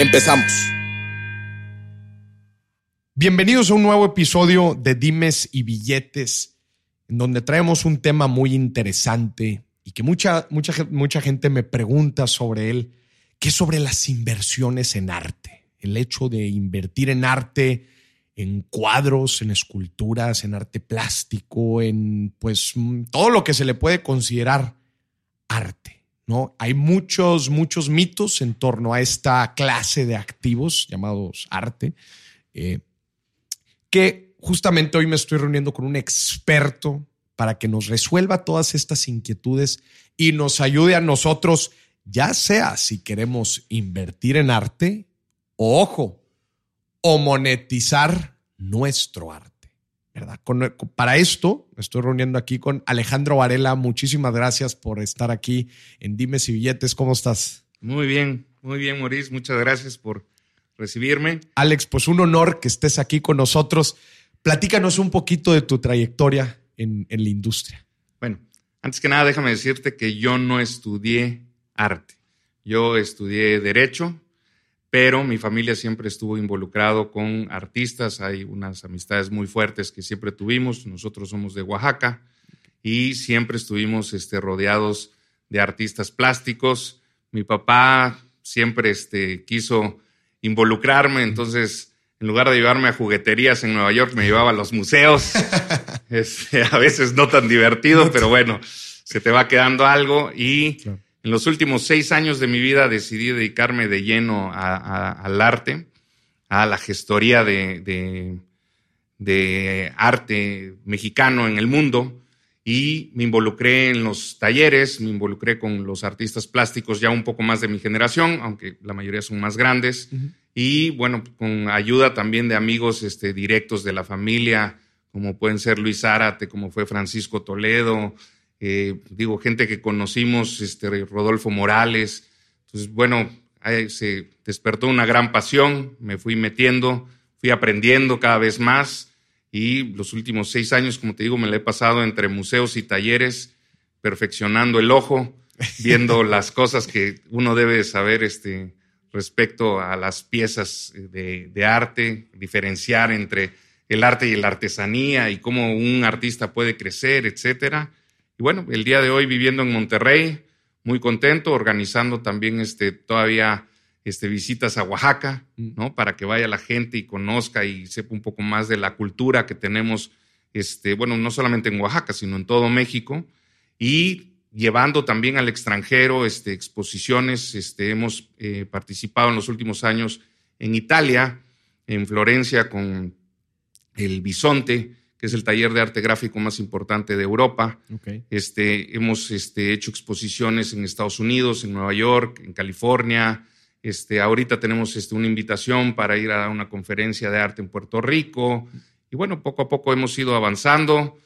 Empezamos. Bienvenidos a un nuevo episodio de Dimes y Billetes, en donde traemos un tema muy interesante y que mucha, mucha, mucha gente me pregunta sobre él, que es sobre las inversiones en arte. El hecho de invertir en arte, en cuadros, en esculturas, en arte plástico, en pues todo lo que se le puede considerar arte. ¿No? Hay muchos, muchos mitos en torno a esta clase de activos llamados arte, eh, que justamente hoy me estoy reuniendo con un experto para que nos resuelva todas estas inquietudes y nos ayude a nosotros, ya sea si queremos invertir en arte, o ojo, o monetizar nuestro arte. ¿Verdad? para esto me estoy reuniendo aquí con Alejandro Varela. Muchísimas gracias por estar aquí en Dimes y Billetes. ¿Cómo estás? Muy bien, muy bien, Maurice. Muchas gracias por recibirme. Alex, pues un honor que estés aquí con nosotros. Platícanos un poquito de tu trayectoria en, la industria? Bueno, antes que nada, déjame decirte que yo no estudié arte. Yo estudié derecho, pero mi familia siempre estuvo involucrado con artistas. Hay unas amistades muy fuertes que siempre tuvimos. Nosotros somos de Oaxaca y siempre estuvimos este, rodeados de artistas plásticos. Mi papá siempre este, quiso involucrarme, entonces en lugar de llevarme a jugueterías en Nueva York, me llevaba a los museos. Este, a veces no tan divertido, pero bueno, se te va quedando algo. Y en los últimos seis años de mi vida decidí dedicarme de lleno al arte, a la gestoría de, de arte mexicano en el mundo. Y me involucré en los talleres, me involucré con los artistas plásticos ya un poco más de mi generación, aunque la mayoría son más grandes y bueno, con ayuda también de amigos este, directos de la familia, como pueden ser Luis Zárate, como fue Francisco Toledo, eh, digo, gente que conocimos, este, Rodolfo Morales. Entonces, bueno, se despertó una gran pasión, me fui metiendo, fui aprendiendo cada vez más y los últimos seis años, como te digo, me lo he pasado entre museos y talleres, perfeccionando el ojo, viendo las cosas que uno debe saber este, respecto a las piezas de, arte, diferenciar entre el arte y la artesanía y cómo un artista puede crecer, etcétera. Y bueno, el día de hoy viviendo en Monterrey, muy contento, organizando también este, todavía este, visitas a Oaxaca, mm. ¿no? Para que vaya la gente y conozca y sepa un poco más de la cultura que tenemos, este, bueno, no solamente en Oaxaca, sino en todo México. Y llevando también al extranjero este, exposiciones. Este, hemos eh, participado en los últimos años en Italia, en Florencia, con el Bisonte, que es el taller de arte gráfico más importante de Europa. Este, hemos este, hecho exposiciones en Estados Unidos, en Nueva York, en California. Este, ahorita tenemos este, una invitación para ir a una conferencia de arte en Puerto Rico. Y bueno, poco a poco hemos ido avanzando.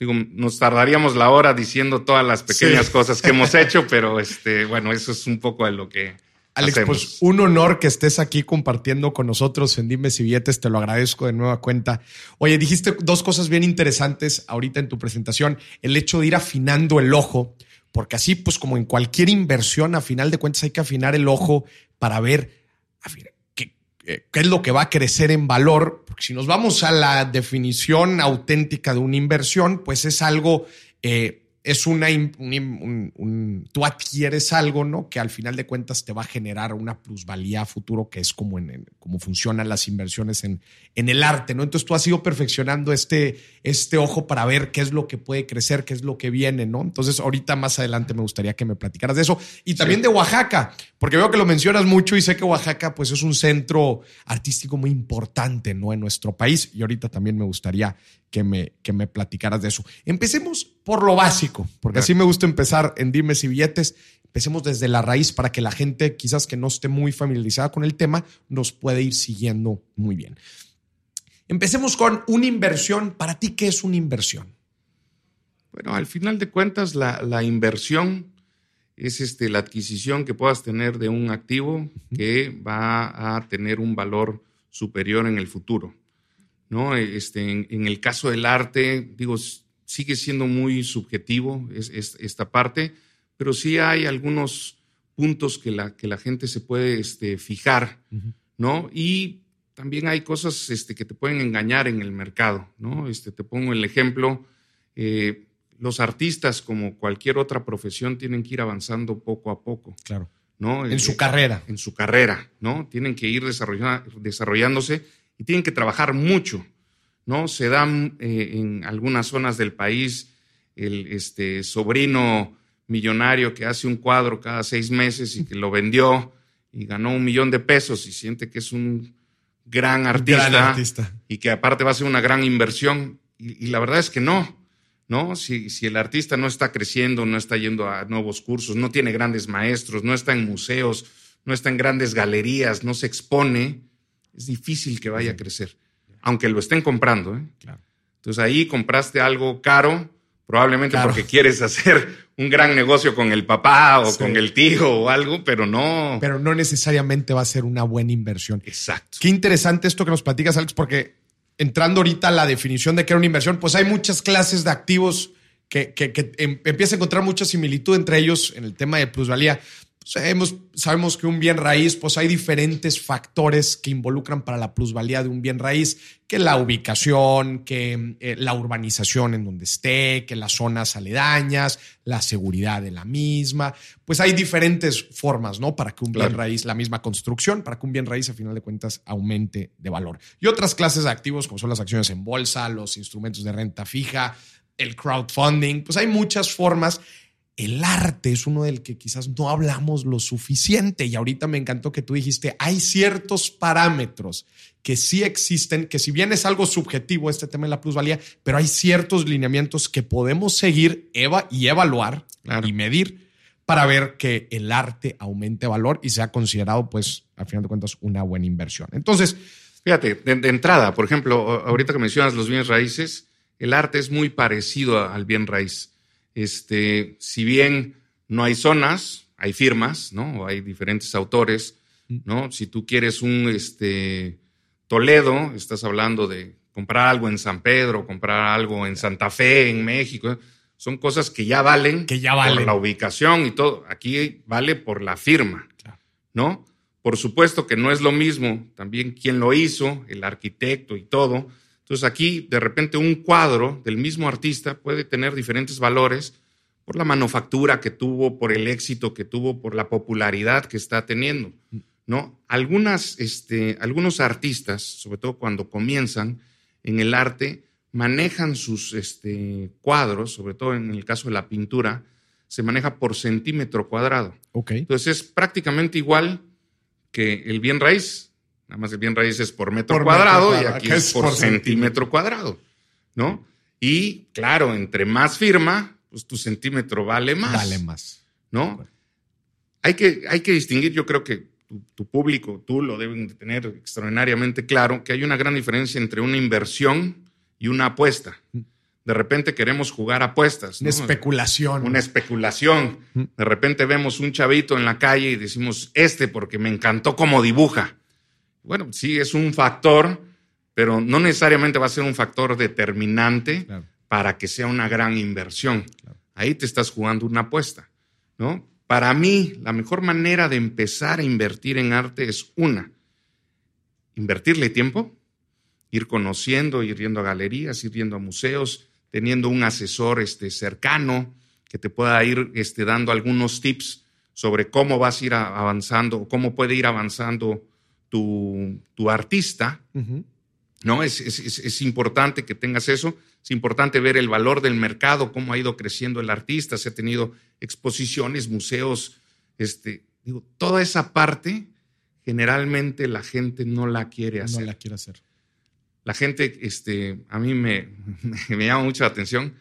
Digo, nos tardaríamos la hora diciendo todas las pequeñas cosas que hemos hecho, pero este, bueno, eso es un poco de lo que. Alex, pues un honor que estés aquí compartiendo con nosotros en Dime si Billetes, te lo agradezco de nueva cuenta. Oye, dijiste dos cosas bien interesantes ahorita en tu presentación, el hecho de ir afinando el ojo, porque así, pues como en cualquier inversión, a final de cuentas hay que afinar el ojo para ver, eh, qué es lo que va a crecer en valor, porque si nos vamos a la definición auténtica de una inversión, pues es algo eh, es una, un, tú adquieres algo, ¿no? Que al final de cuentas te va a generar una plusvalía a futuro, que es como, en, como funcionan las inversiones en, en el arte, ¿no? Entonces tú has ido perfeccionando este, este ojo para ver qué es lo que puede crecer, qué es lo que viene, ¿no? Entonces ahorita más adelante me gustaría que me platicaras de eso y también de Oaxaca, porque veo que lo mencionas mucho y sé que Oaxaca pues es un centro artístico muy importante, ¿no? En nuestro país y ahorita también me gustaría que me, que me platicaras de eso. Empecemos por lo básico, porque así me gusta empezar en dimes y billetes. empecemos desde la raíz para que la gente, quizás que no esté muy familiarizada con el tema, nos pueda ir siguiendo muy bien. Empecemos con una inversión. ¿Para ti qué es una inversión? Bueno, al final de cuentas, la, inversión es este, la adquisición que puedas tener de un activo que va a tener un valor superior en el futuro. ¿no? Este, en, el caso del arte, digo, sigue siendo muy subjetivo esta parte, pero sí hay algunos puntos que la, que la gente se puede este, fijar, ¿no? Y también hay cosas este, que te pueden engañar en el mercado, ¿no? Este, te pongo el ejemplo, eh, los artistas, como cualquier otra profesión, tienen que ir avanzando poco a poco. Claro. ¿no? En su carrera. En su carrera, ¿no? Tienen que ir desarrollándose y tienen que trabajar mucho, ¿no? Se dan eh, en algunas zonas del país el este, sobrino millonario que hace un cuadro cada seis meses y que lo vendió y ganó un millón de pesos y siente que es un gran artista, y que aparte va a ser una gran inversión. Y, la verdad es que no, ¿no? Si, si, el artista no está creciendo, no está yendo a nuevos cursos, no tiene grandes maestros, no está en museos, no está en grandes galerías, no se expone, es difícil que vaya a crecer, aunque lo estén comprando. ¿eh? Entonces ahí compraste algo caro, probablemente porque quieres hacer un gran negocio con el papá o con el tío o algo, pero no. Pero no necesariamente va a ser una buena inversión. Exacto. Qué interesante esto que nos platicas, Alex, porque entrando ahorita a la definición de qué era una inversión, pues hay muchas clases de activos que, que, que em, empieza a encontrar mucha similitud entre ellos en el tema de plusvalía. Sabemos, sabemos que un bien raíz, pues hay diferentes factores que involucran para la plusvalía de un bien raíz, que la ubicación, que eh, la urbanización en donde esté, que las zonas aledañas, la seguridad de la misma. Pues hay diferentes formas, ¿no? Para que un bien raíz, la misma construcción, para que un bien raíz, a final de cuentas, aumente de valor. Y otras clases de activos, como son las acciones en bolsa, los instrumentos de renta fija, el crowdfunding, pues hay muchas formas el arte es uno del que quizás no hablamos lo suficiente. Y ahorita me encantó que tú dijiste, hay ciertos parámetros que sí existen, que si bien es algo subjetivo este tema de la plusvalía, pero hay ciertos lineamientos que podemos seguir eva y evaluar y medir para ver que el arte aumente valor y sea considerado, pues, al final de cuentas, una buena inversión. Entonces, fíjate, de, entrada, por ejemplo, ahorita que mencionas los bienes raíces, el arte es muy parecido al bien raíz este, si bien no hay zonas, hay firmas, ¿no? O hay diferentes autores, ¿no? Si tú quieres un este, Toledo, estás hablando de comprar algo en San Pedro, comprar algo en Santa Fe, en México. Son cosas que ya valen, que ya valen. por la ubicación y todo. Aquí vale por la firma, ¿no? Por supuesto que no es lo mismo también quién lo hizo, el arquitecto y todo, entonces aquí de repente un cuadro del mismo artista puede tener diferentes valores por la manufactura que tuvo, por el éxito que tuvo, por la popularidad que está teniendo. ¿no? Algunas, este, algunos artistas, sobre todo cuando comienzan en el arte, manejan sus este, cuadros, sobre todo en el caso de la pintura, se maneja por centímetro cuadrado. Okay. Entonces es prácticamente igual que el bien raíz. Nada más el bien raíz es por metro cuadrado y aquí es por, centímetro cuadrado, ¿no? Y claro, entre más firma, pues tu centímetro vale más. Vale más. ¿No? Hay que, hay que distinguir, yo creo que tu, público, tú lo deben de tener extraordinariamente claro, que hay una gran diferencia entre una inversión y una apuesta. Mm. De repente queremos jugar apuestas. Una especulación. Una especulación. Mm. De repente vemos un chavito en la calle y decimos, este porque me encantó cómo dibuja. Bueno, sí, es un factor, pero no necesariamente va a ser un factor determinante para que sea una gran inversión. Ahí te estás jugando una apuesta, ¿no? Para mí, la mejor manera de empezar a invertir en arte es una, invertirle tiempo, ir conociendo, ir yendo a galerías, ir yendo a museos, teniendo un asesor este, cercano que te pueda ir este, dando algunos tips sobre cómo vas a ir avanzando cómo puede ir avanzando tu, artista, ¿no? Es, es, importante que tengas eso, es importante ver el valor del mercado, cómo ha ido creciendo el artista, se ha tenido exposiciones, museos, este, digo, toda esa parte generalmente la gente no la quiere hacer. No la quiere hacer. La gente, este, a mí me, me llama mucho la atención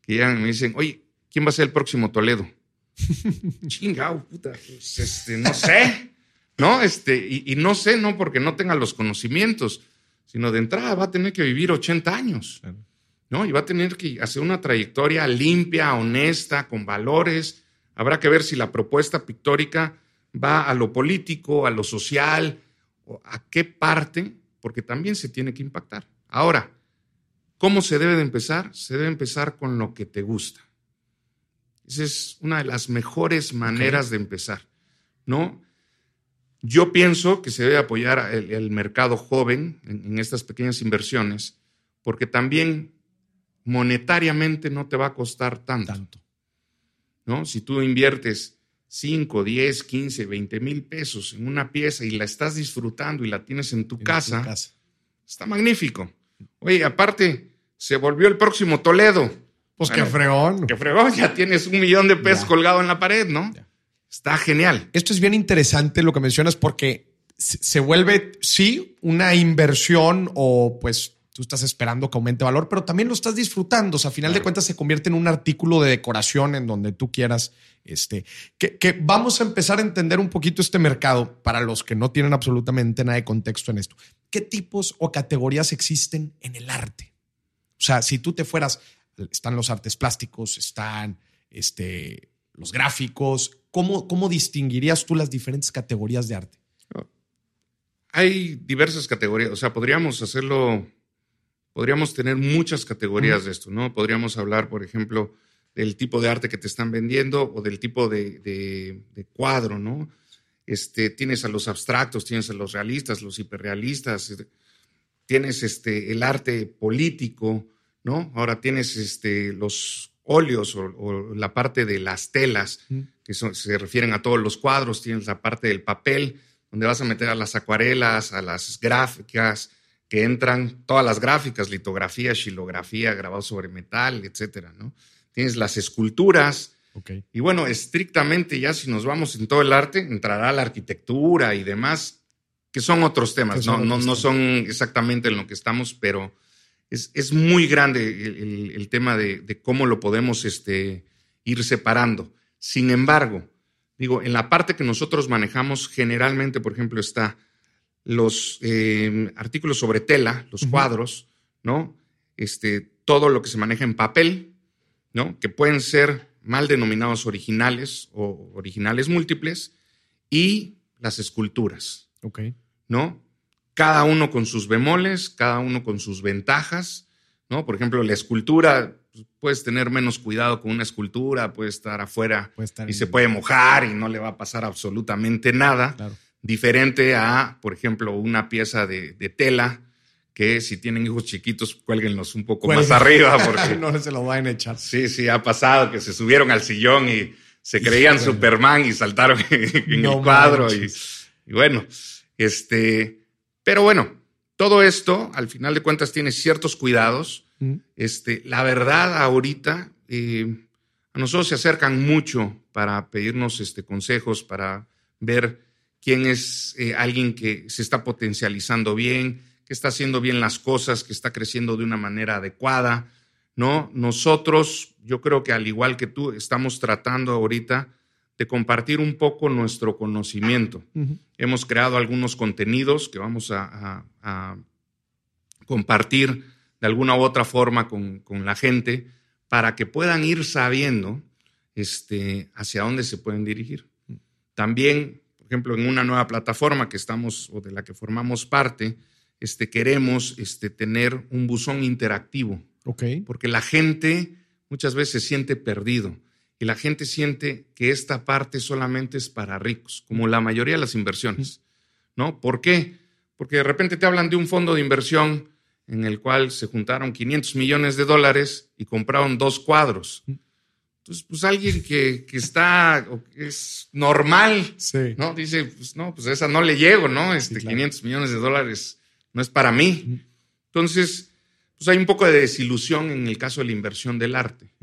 que llegan y me dicen, oye, ¿quién va a ser el próximo Toledo? Chingao, puta, pues, este, no sé, ¿no? Este, y, no sé, no porque no tenga los conocimientos, sino de entrada va a tener que vivir 80 años, ¿no? Y va a tener que hacer una trayectoria limpia, honesta, con valores. Habrá que ver si la propuesta pictórica va a lo político, a lo social, o a qué parte, porque también se tiene que impactar. Ahora, ¿cómo se debe de empezar? Se debe empezar con lo que te gusta. Esa es una de las mejores maneras de empezar, ¿no? Yo pienso que se debe apoyar el, mercado joven en, estas pequeñas inversiones, porque también monetariamente no te va a costar tanto. tanto. ¿no? Si tú inviertes 5, 10, 15, 20 mil pesos en una pieza y la estás disfrutando y la tienes en tu, casa, está magnífico. Oye, aparte, se volvió el próximo Toledo. Pues qué fregón. Qué fregón, ya tienes un millón de pesos colgado en la pared, ¿no? Está genial. Esto es bien interesante lo que mencionas porque se vuelve, sí, una inversión o pues tú estás esperando que aumente valor, pero también lo estás disfrutando. O sea, a final de cuentas se convierte en un artículo de decoración en donde tú quieras. Este, que, que, vamos a empezar a entender un poquito este mercado para los que no tienen absolutamente nada de contexto en esto. ¿Qué tipos o categorías existen en el arte? O sea, si tú te fueras, están los artes plásticos, están este, los gráficos. ¿Cómo, ¿Cómo distinguirías tú las diferentes categorías de arte? Hay diversas categorías, o sea, podríamos hacerlo podríamos tener muchas categorías de esto, ¿no? Podríamos hablar, por ejemplo, del tipo de arte que te están vendiendo o del tipo de, cuadro, ¿no? Este, tienes a los abstractos, tienes a los realistas, los hiperrealistas, este, tienes este, el arte político, ¿no? Ahora tienes este, los óleos o, la parte de las telas, que se refieren a todos los cuadros, tienes la parte del papel, donde vas a meter a las acuarelas, a las gráficas, que entran todas las gráficas, litografía, xilografía, grabado sobre metal, etcétera, ¿no? Tienes las esculturas. Y bueno, estrictamente ya si nos vamos en todo el arte, entrará la arquitectura y demás, que son otros temas, ¿no? no, son exactamente en lo que estamos, pero es, muy grande el, tema de, cómo lo podemos este, ir separando. Sin embargo, digo, en la parte que nosotros manejamos, generalmente, por ejemplo, está los eh, artículos sobre tela, los cuadros, ¿no? Este, todo lo que se maneja en papel, ¿no? Que pueden ser mal denominados originales o originales múltiples, y las esculturas. Ok. ¿No? Cada uno con sus bemoles, cada uno con sus ventajas, ¿no? Por ejemplo, la escultura, pues, puedes tener menos cuidado con una escultura, puede estar afuera y se puede mojar y no le va a pasar absolutamente nada. Claro diferente a, por ejemplo, una pieza de, tela que si tienen hijos chiquitos, cuélguenlos un poco más arriba porque no se lo van a echar. Sí, sí, ha pasado que se subieron al sillón y se creían Superman y saltaron en el cuadro y, bueno, este, pero bueno, todo esto al final de cuentas tiene ciertos cuidados. Mm. Este, la verdad ahorita eh, a nosotros se acercan mucho para pedirnos este consejos para ver quién es eh, alguien que se está potencializando bien, que está haciendo bien las cosas, que está creciendo de una manera adecuada, ¿no? Nosotros, yo creo que al igual que tú, estamos tratando ahorita de compartir un poco nuestro conocimiento. Hemos creado algunos contenidos que vamos a, compartir de alguna u otra forma con, la gente para que puedan ir sabiendo este, hacia dónde se pueden dirigir. También por ejemplo, en una nueva plataforma que estamos o de la que formamos parte, este, queremos este, tener un buzón interactivo. Porque la gente muchas veces se siente perdido y la gente siente que esta parte solamente es para ricos, como la mayoría de las inversiones. ¿No? ¿Por qué? Porque de repente te hablan de un fondo de inversión en el cual se juntaron 500 millones de dólares y compraron dos cuadros. Entonces, pues alguien que, que está, es normal, ¿no? Dice, pues no, pues esa no le llego, ¿no? Este, 500 millones de dólares no es para mí. Entonces, pues hay un poco de desilusión en el caso de la inversión del arte.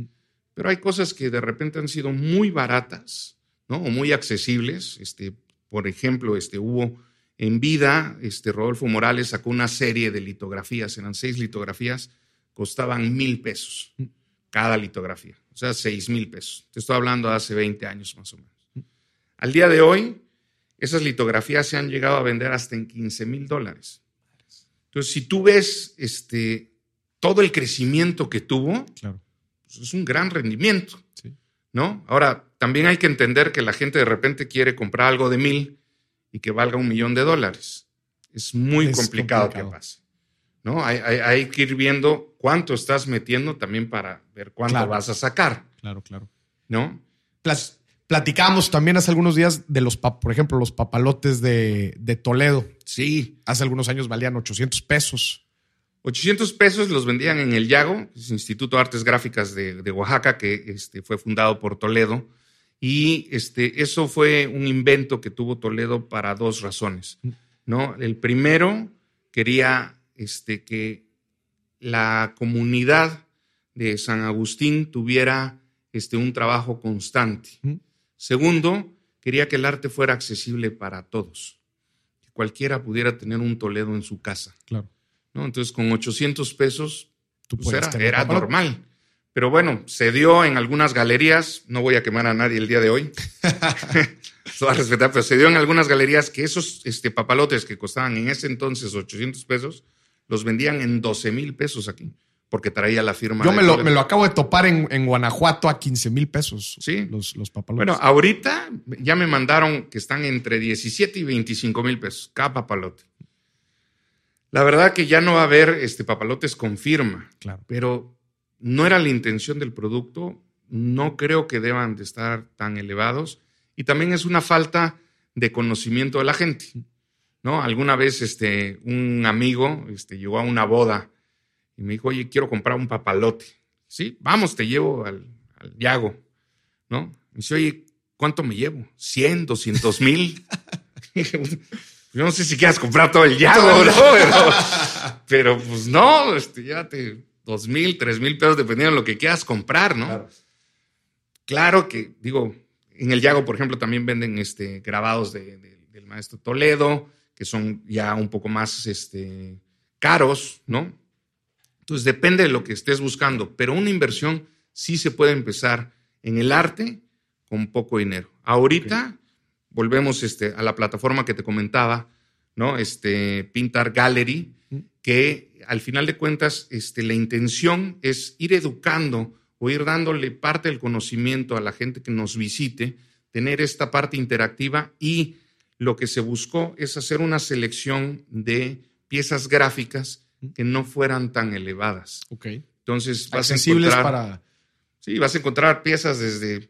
Pero hay cosas que de repente han sido muy baratas, ¿no? O muy accesibles. Este, por ejemplo, este, hubo en vida, este, Rodolfo Morales sacó una serie de litografías, eran seis litografías, costaban mil pesos cada litografía. O sea, 6 mil pesos. Te estoy hablando de hace 20 años más o menos. Al día de hoy, esas litografías se han llegado a vender hasta en 15 mil dólares. Entonces, si tú ves este, todo el crecimiento que tuvo, Claro. Es un gran rendimiento, Sí. ¿no? Ahora, también hay que entender que la gente de repente quiere comprar algo de mil y que valga un millón de dólares. Es muy Es complicado, complicado. que pase. ¿no? Hay, hay- hay que ir viendo cuánto estás metiendo también para ver cuánto Claro. vas a sacar, Claro, claro. ¿no? Plas- platicábamos también hace algunos días de los, por ejemplo, los papalotes de, de Toledo. Sí, Hace algunos años valían 800 pesos. 800 pesos los vendían en el Yago, es Instituto de Artes Gráficas de, de Oaxaca, que este, fue fundado por Toledo. Y este, eso fue un invento que tuvo Toledo para dos razones. ¿no? El primero quería este, que la comunidad de San Agustín tuviera este, un trabajo constante. Segundo, quería que el arte fuera accesible para todos, que cualquiera pudiera tener un Toledo en su casa. Claro. ¿No? Entonces, con 800 pesos, Tú pues era, normal. Pero bueno, se dio en algunas galerías, no voy a quemar a nadie el día de hoy, todo a respetar, pero se dio en algunas galerías que esos este, papalotes que costaban en ese entonces 800 pesos, los vendían en 12 mil pesos aquí, porque traía la firma. Yo me lo, Toledo. me lo acabo de topar en, en Guanajuato a 15 mil pesos. Sí. Los, los papalotes. Bueno, ahorita ya me mandaron que están entre 17 y 25 mil pesos cada papalote. La verdad que ya no va a haber este, papalotes con firma. claro. pero no era la intención del producto, no creo que deban de estar tan elevados y también es una falta de conocimiento de la gente. ¿no? Alguna vez este, un amigo este, llegó a una boda y me dijo, oye, quiero comprar un papalote. Sí, vamos, te llevo al, al Yago. ¿no? Me dice, oye, ¿cuánto me llevo? ¿100, 200 mil? Yo no sé si quieras comprar todo el Yago, ¿no? Pero, pero, pues no, este, llévate dos mil, tres mil pesos, dependiendo de lo que quieras comprar, ¿no? Claro. Claro, que, digo, en el Yago, por ejemplo, también venden este, grabados de- de- del maestro Toledo, que son ya un poco más este, caros, ¿no? Entonces depende de lo que estés buscando, pero una inversión sí se puede empezar en el arte con poco dinero. Ahorita volvemos este, a la plataforma que te comentaba, ¿no? Este, Pintar Gallery, que al final de cuentas este, la intención es ir educando o ir dándole parte del conocimiento a la gente que nos visite, tener esta parte interactiva y lo que se buscó es hacer una selección de piezas gráficas que no fueran tan elevadas. Ok. Entonces vas a encontrar, para. sí, vas a encontrar piezas desde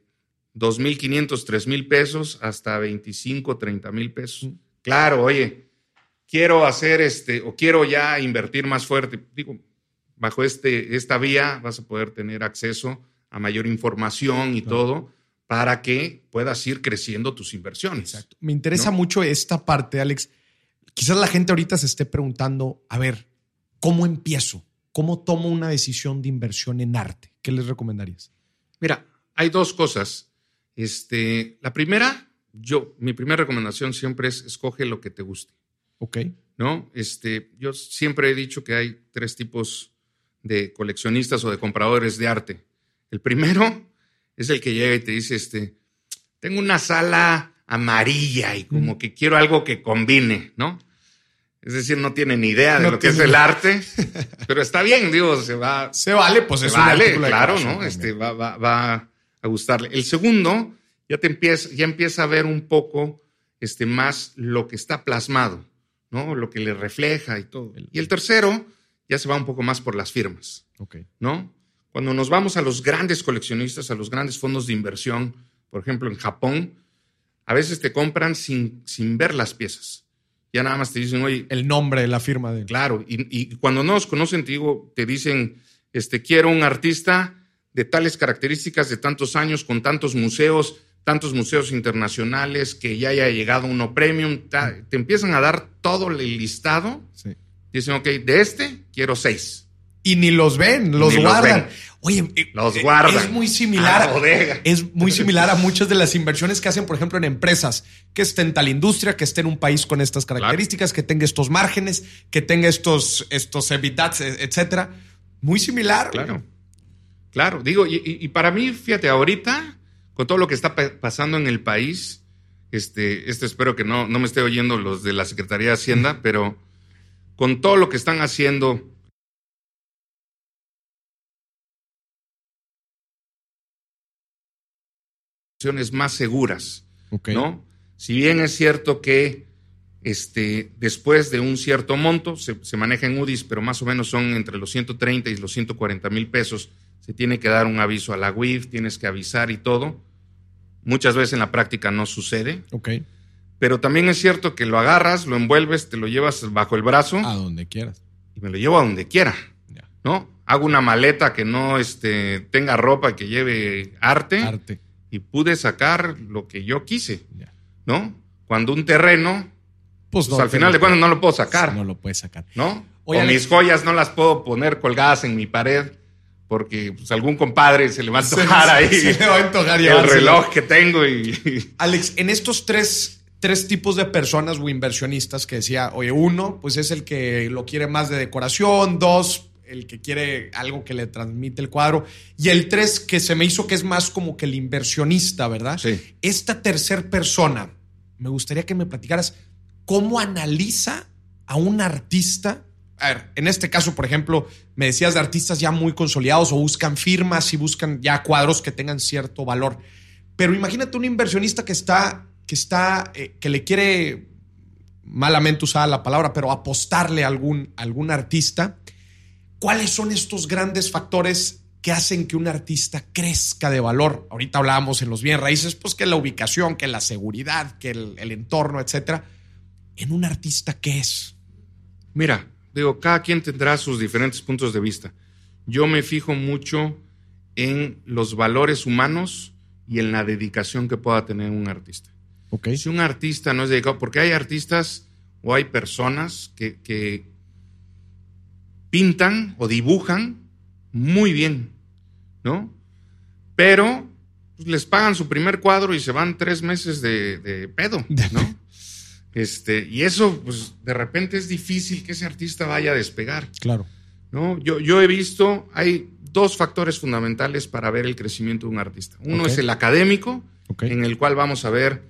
2.500, 3.000 pesos hasta 25, 30 mil pesos. Claro, oye, quiero hacer este, o quiero ya invertir más fuerte. Digo, bajo este, esta vía vas a poder tener acceso a mayor información y Claro. todo para que puedas ir creciendo tus inversiones. Exacto. Me interesa ¿No? mucho esta parte, Alex. Quizás la gente ahorita se esté preguntando, a ver, ¿cómo empiezo? ¿Cómo tomo una decisión de inversión en arte? ¿Qué les recomendarías? Mira, hay dos cosas. Este, la primera, yo, mi primera recomendación siempre es escoge lo que te guste. Ok. ¿no? Este, yo siempre he dicho que hay tres tipos de coleccionistas o de compradores de arte. El primero es el que llega y te dice, este, tengo una sala amarilla y como que quiero algo que combine, ¿no? Es decir, no tiene ni idea de No lo que es el arte, pero está bien, digo, se va, Se vale, pues se es vale, claro, ¿no? también. Este, va, va, va a gustarle. El segundo, ya te empieza, ya empieza a ver un poco este, más lo que está plasmado, ¿no? Lo que le refleja y todo. Y el tercero, ya se va un poco más por las firmas. ¿no? Cuando nos vamos a los grandes coleccionistas, a los grandes fondos de inversión, por ejemplo, en Japón, a veces te compran sin, sin ver las piezas. Ya nada más te dicen, oye, El nombre de la firma de. Claro, y, y cuando no nos conocen, te digo, te dicen, este, quiero un artista de tales características, de tantos años, con tantos museos, tantos museos internacionales, que ya haya llegado uno premium, ta- te empiezan a dar todo el listado. Sí. Dicen, ok, de este quiero seis. Y ni los ven, los Ni los guardan. ven. Oye, eh, Los eh, guardan. Es muy A similar. la bodega. Es muy similar a muchas de las inversiones que hacen, por ejemplo, en empresas, que esté en tal industria, que esté en un país con estas características, que tenga estos márgenes, que tenga estos, estos EBITDAs, e- etcétera. Muy similar. Claro. Claro, digo, y, para mí, fíjate, ahorita, con todo lo que está pasando en el país, este, este espero que no, no me esté oyendo los de la Secretaría de Hacienda, pero con todo lo que están haciendo más seguras, ¿no? Si bien es cierto que este, después de un cierto monto, se, maneja en UDIs, pero más o menos son entre los 130 y los 140 mil pesos, se tiene que dar un aviso a la WIF, tienes que avisar y todo. Muchas veces en la práctica no sucede. Ok. Pero también es cierto que lo agarras, lo envuelves, te lo llevas bajo el brazo. A donde quieras. Y me lo llevo a donde quiera. ¿No? Hago una maleta que no este, tenga ropa, que lleve arte. Arte y pude sacar lo que yo quise, ¿no? Cuando un terreno, pues, pues al final de cuentas no lo puedo sacar. No lo puedes sacar. ¿No? o mis joyas no las puedo poner colgadas en mi pared porque pues, algún compadre se le va a antojar ahí. Se le va a antojar El reloj que tengo y... Alex, en estos tres, tres tipos de personas o inversionistas que decía, oye, uno, pues es el que lo quiere más de decoración, dos, el que quiere algo que le transmite el cuadro. Y el tres, que se me hizo que es más como que el inversionista, ¿verdad? Sí. Esta tercer persona, me gustaría que me platicaras cómo analiza a un artista. A ver, en este caso, por ejemplo, me decías de artistas ya muy consolidados o buscan firmas y buscan ya cuadros que tengan cierto valor. Pero imagínate un inversionista que está, que está, eh, que le quiere, malamente usada la palabra, pero apostarle a algún, algún artista ¿Cuáles son estos grandes factores que hacen que un artista crezca de valor? Ahorita hablábamos en los bien raíces, pues que la ubicación, que la seguridad, que el, entorno, etcétera. ¿En un artista qué es? Mira, digo, cada quien tendrá sus diferentes puntos de vista. Yo me fijo mucho en los valores humanos y en la dedicación que pueda tener un artista. Okay. Si un artista no es dedicado, porque hay artistas o hay personas que, que, pintan o dibujan muy bien, ¿no? Pero pues, les pagan su primer cuadro y se van tres meses de, pedo, ¿no? Este, y eso, pues, de repente es difícil que ese artista vaya a despegar. Claro. ¿no? Yo, yo he visto, hay dos factores fundamentales para ver el crecimiento de un artista. Uno es el académico, en el cual vamos a ver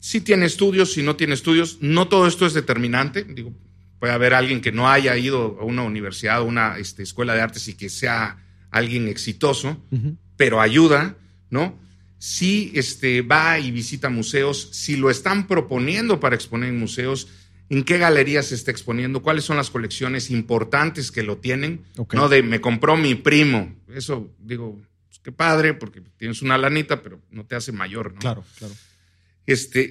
si tiene estudios, si no tiene estudios. No todo esto es determinante. Digo, puede haber alguien que no haya ido a una universidad o una este, escuela de artes y que sea alguien exitoso, pero ayuda, ¿no? Si este, va y visita museos, si lo están proponiendo para exponer en museos, en qué galerías se está exponiendo, cuáles son las colecciones importantes que lo tienen, no de me compró mi primo. Eso digo, pues, qué padre, porque tienes una lanita, pero no te hace mayor, ¿no? Claro, claro. Este,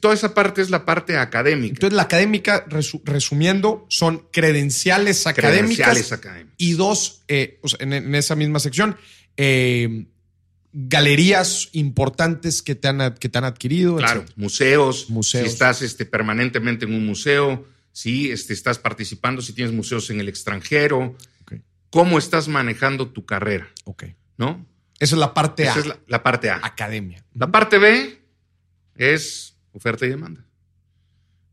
toda esa parte es la parte académica. Entonces, la académica, resumiendo, son credenciales académicas. Y dos, eh, en, esa misma sección, eh, galerías importantes que te han, que te han adquirido. Claro, museos, museos. Si estás este, permanentemente en un museo, si este, estás participando, si tienes museos en el extranjero. ¿Cómo estás manejando tu carrera? Ok. ¿No? Esa es la parte A. Esa es la parte A. Academia. La parte B es oferta y demanda.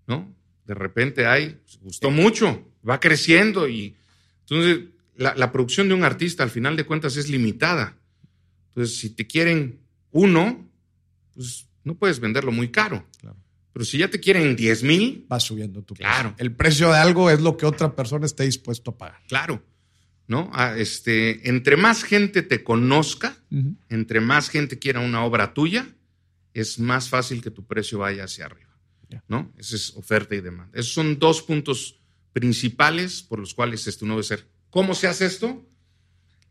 ¿No? De repente hay, pues, gustó mucho, va creciendo y entonces la, producción de un artista al final de cuentas es limitada. Entonces, si te quieren uno, pues no puedes venderlo muy caro. Pero si ya te quieren 10 mil. Va subiendo tu Claro. El precio de algo es lo que otra persona esté dispuesto a pagar. Claro. ¿No? Ah, este, entre más gente te conozca, entre más gente quiera una obra tuya, es más fácil que tu precio vaya hacia arriba. ¿no? Esa es oferta y demanda. Esos son dos puntos principales por los cuales esto no debe ser. ¿Cómo se hace esto?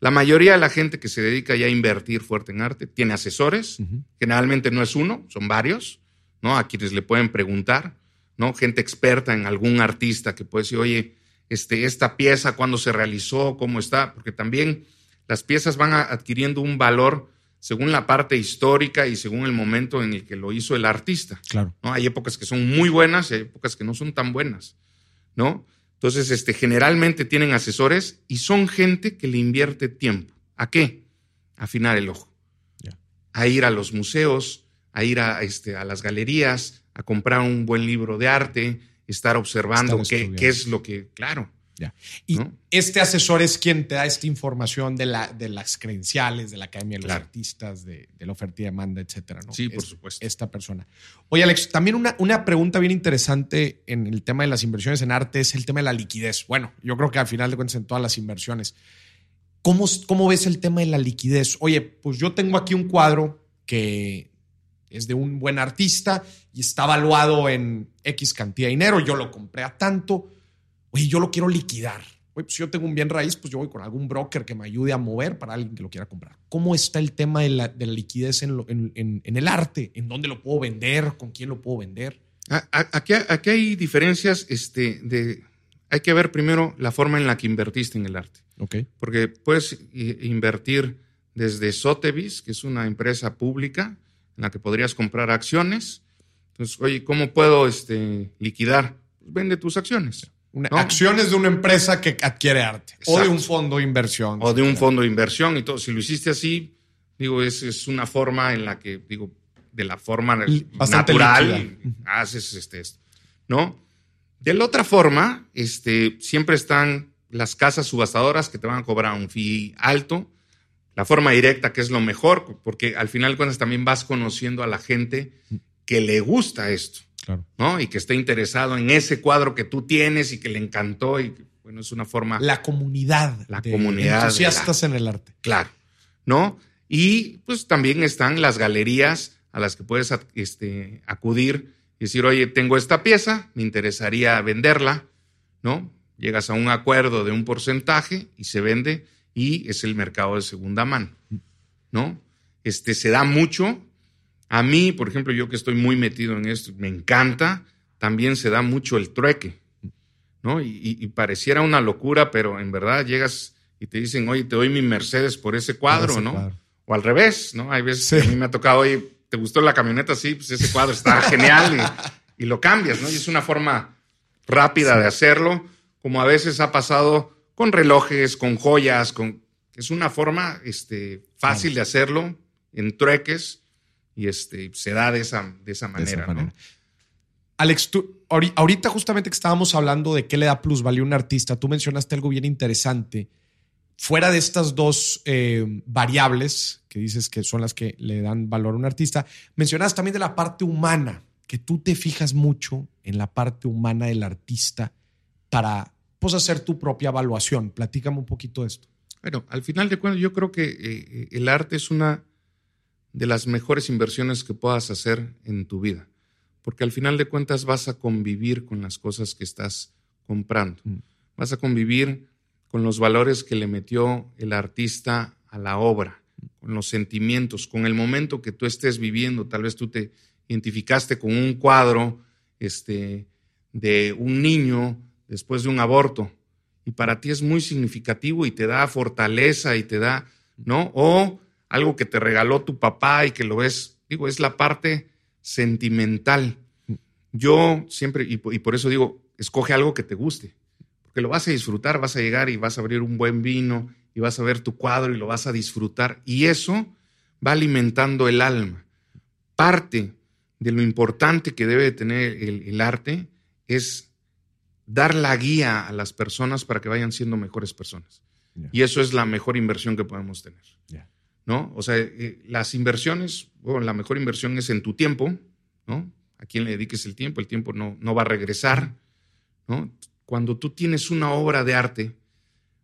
La mayoría de la gente que se dedica ya a invertir fuerte en arte tiene asesores. Generalmente no es uno, son varios, ¿no? A quienes le pueden preguntar, ¿no? Gente experta en algún artista que puede decir, oye, este, esta pieza, ¿cuándo se realizó? ¿Cómo está? Porque también las piezas van adquiriendo un valor según la parte histórica y según el momento en el que lo hizo el artista. Claro. ¿no? Hay épocas que son muy buenas y hay épocas que no son tan buenas, ¿no? Entonces, este, generalmente tienen asesores y son gente que le invierte tiempo. ¿A qué? A afinar el ojo. A ir a los museos, a ir a, este, a las galerías, a comprar un buen libro de arte, estar observando qué, qué, es lo que, claro, Ya. Y este asesor es quien te da esta información de, la, de las credenciales, de la Academia de los Artistas, de, la oferta y demanda, etcétera, ¿no? Sí, por supuesto. Esta persona. Oye, Alex, también una, una pregunta bien interesante en el tema de las inversiones en arte es el tema de la liquidez. Bueno, yo creo que al final de cuentas en todas las inversiones. ¿Cómo, ¿Cómo ves el tema de la liquidez? Oye, pues yo tengo aquí un cuadro que es de un buen artista y está valuado en X cantidad de dinero, yo lo compré a tanto oye, yo lo quiero liquidar. Oye, pues si yo tengo un bien raíz, pues yo voy con algún broker que me ayude a mover para alguien que lo quiera comprar. ¿Cómo está el tema de la, liquidez en, el arte? ¿En dónde lo puedo vender? ¿Con quién lo puedo vender? Aquí, aquí hay diferencias este, de... Hay que ver primero la forma en la que invertiste en el arte. Okay. Porque puedes invertir desde Sotheby's, que es una empresa pública en la que podrías comprar acciones. Entonces, oye, ¿cómo puedo este, liquidar? Pues vende tus acciones. Acciones de una empresa que adquiere arte. O de un fondo de inversión. O de un fondo de inversión y todo. Si lo hiciste así, digo, es, es una forma en la que, digo, de la forma natural haces este, esto. ¿No? De la otra forma, este, siempre están las casas subastadoras que te van a cobrar un fee alto. La forma directa, que es lo mejor, porque al final de cuentas también vas conociendo a la gente que le gusta esto. ¿No? Y que esté interesado en ese cuadro que tú tienes y que le encantó y bueno, es una forma... La comunidad. La comunidad. Entusiastas en el arte. Claro, ¿no? Y pues también están las galerías a las que puedes este, acudir y decir, oye, tengo esta pieza, me interesaría venderla, ¿no? Llegas a un acuerdo de un porcentaje y se vende y es el mercado de segunda mano, ¿no? Este, se da mucho a mí, por ejemplo, yo que estoy muy metido en esto, me encanta, también se da mucho el trueque, ¿no? Y, pareciera una locura, pero en verdad llegas y te dicen, oye, te doy mi Mercedes por ese cuadro, ¿no? O al revés, ¿no? Hay veces que a mí me ha tocado, oye, ¿te gustó la camioneta? Sí, pues ese cuadro está genial y, lo cambias, ¿no? Y es una forma rápida de hacerlo, como a veces ha pasado con relojes, con joyas, con... Es una forma este, fácil de hacerlo en trueques y este, se da de esa, de esa manera. ¿no? Alex, tú, ahorita justamente que estábamos hablando de qué le da plusvalía a un artista, tú mencionaste algo bien interesante. Fuera de estas dos eh, variables que dices que son las que le dan valor a un artista, mencionas también de la parte humana, que tú te fijas mucho en la parte humana del artista para pues, hacer tu propia evaluación. Platícame un poquito de esto. Bueno, al final de cuentas, yo creo que eh, el arte es una de las mejores inversiones que puedas hacer en tu vida, porque al final de cuentas vas a convivir con las cosas que estás comprando, mm. vas a convivir con los valores que le metió el artista a la obra, con los sentimientos, con el momento que tú estés viviendo, tal vez tú te identificaste con un cuadro este, de un niño después de un aborto y para ti es muy significativo y te da fortaleza y te da, ¿no? O algo que te regaló tu papá y que lo ves, digo, es la parte sentimental. Yo siempre, y, por eso digo, escoge algo que te guste, porque lo vas a disfrutar, vas a llegar y vas a abrir un buen vino y vas a ver tu cuadro y lo vas a disfrutar. Y eso va alimentando el alma. Parte de lo importante que debe tener el, arte es dar la guía a las personas para que vayan siendo mejores personas. Y eso es la mejor inversión que podemos tener. ¿No? O sea, eh, las inversiones, bueno, la mejor inversión es en tu tiempo, ¿no? A quién le dediques el tiempo, el tiempo no, no va a regresar, ¿no? Cuando tú tienes una obra de arte,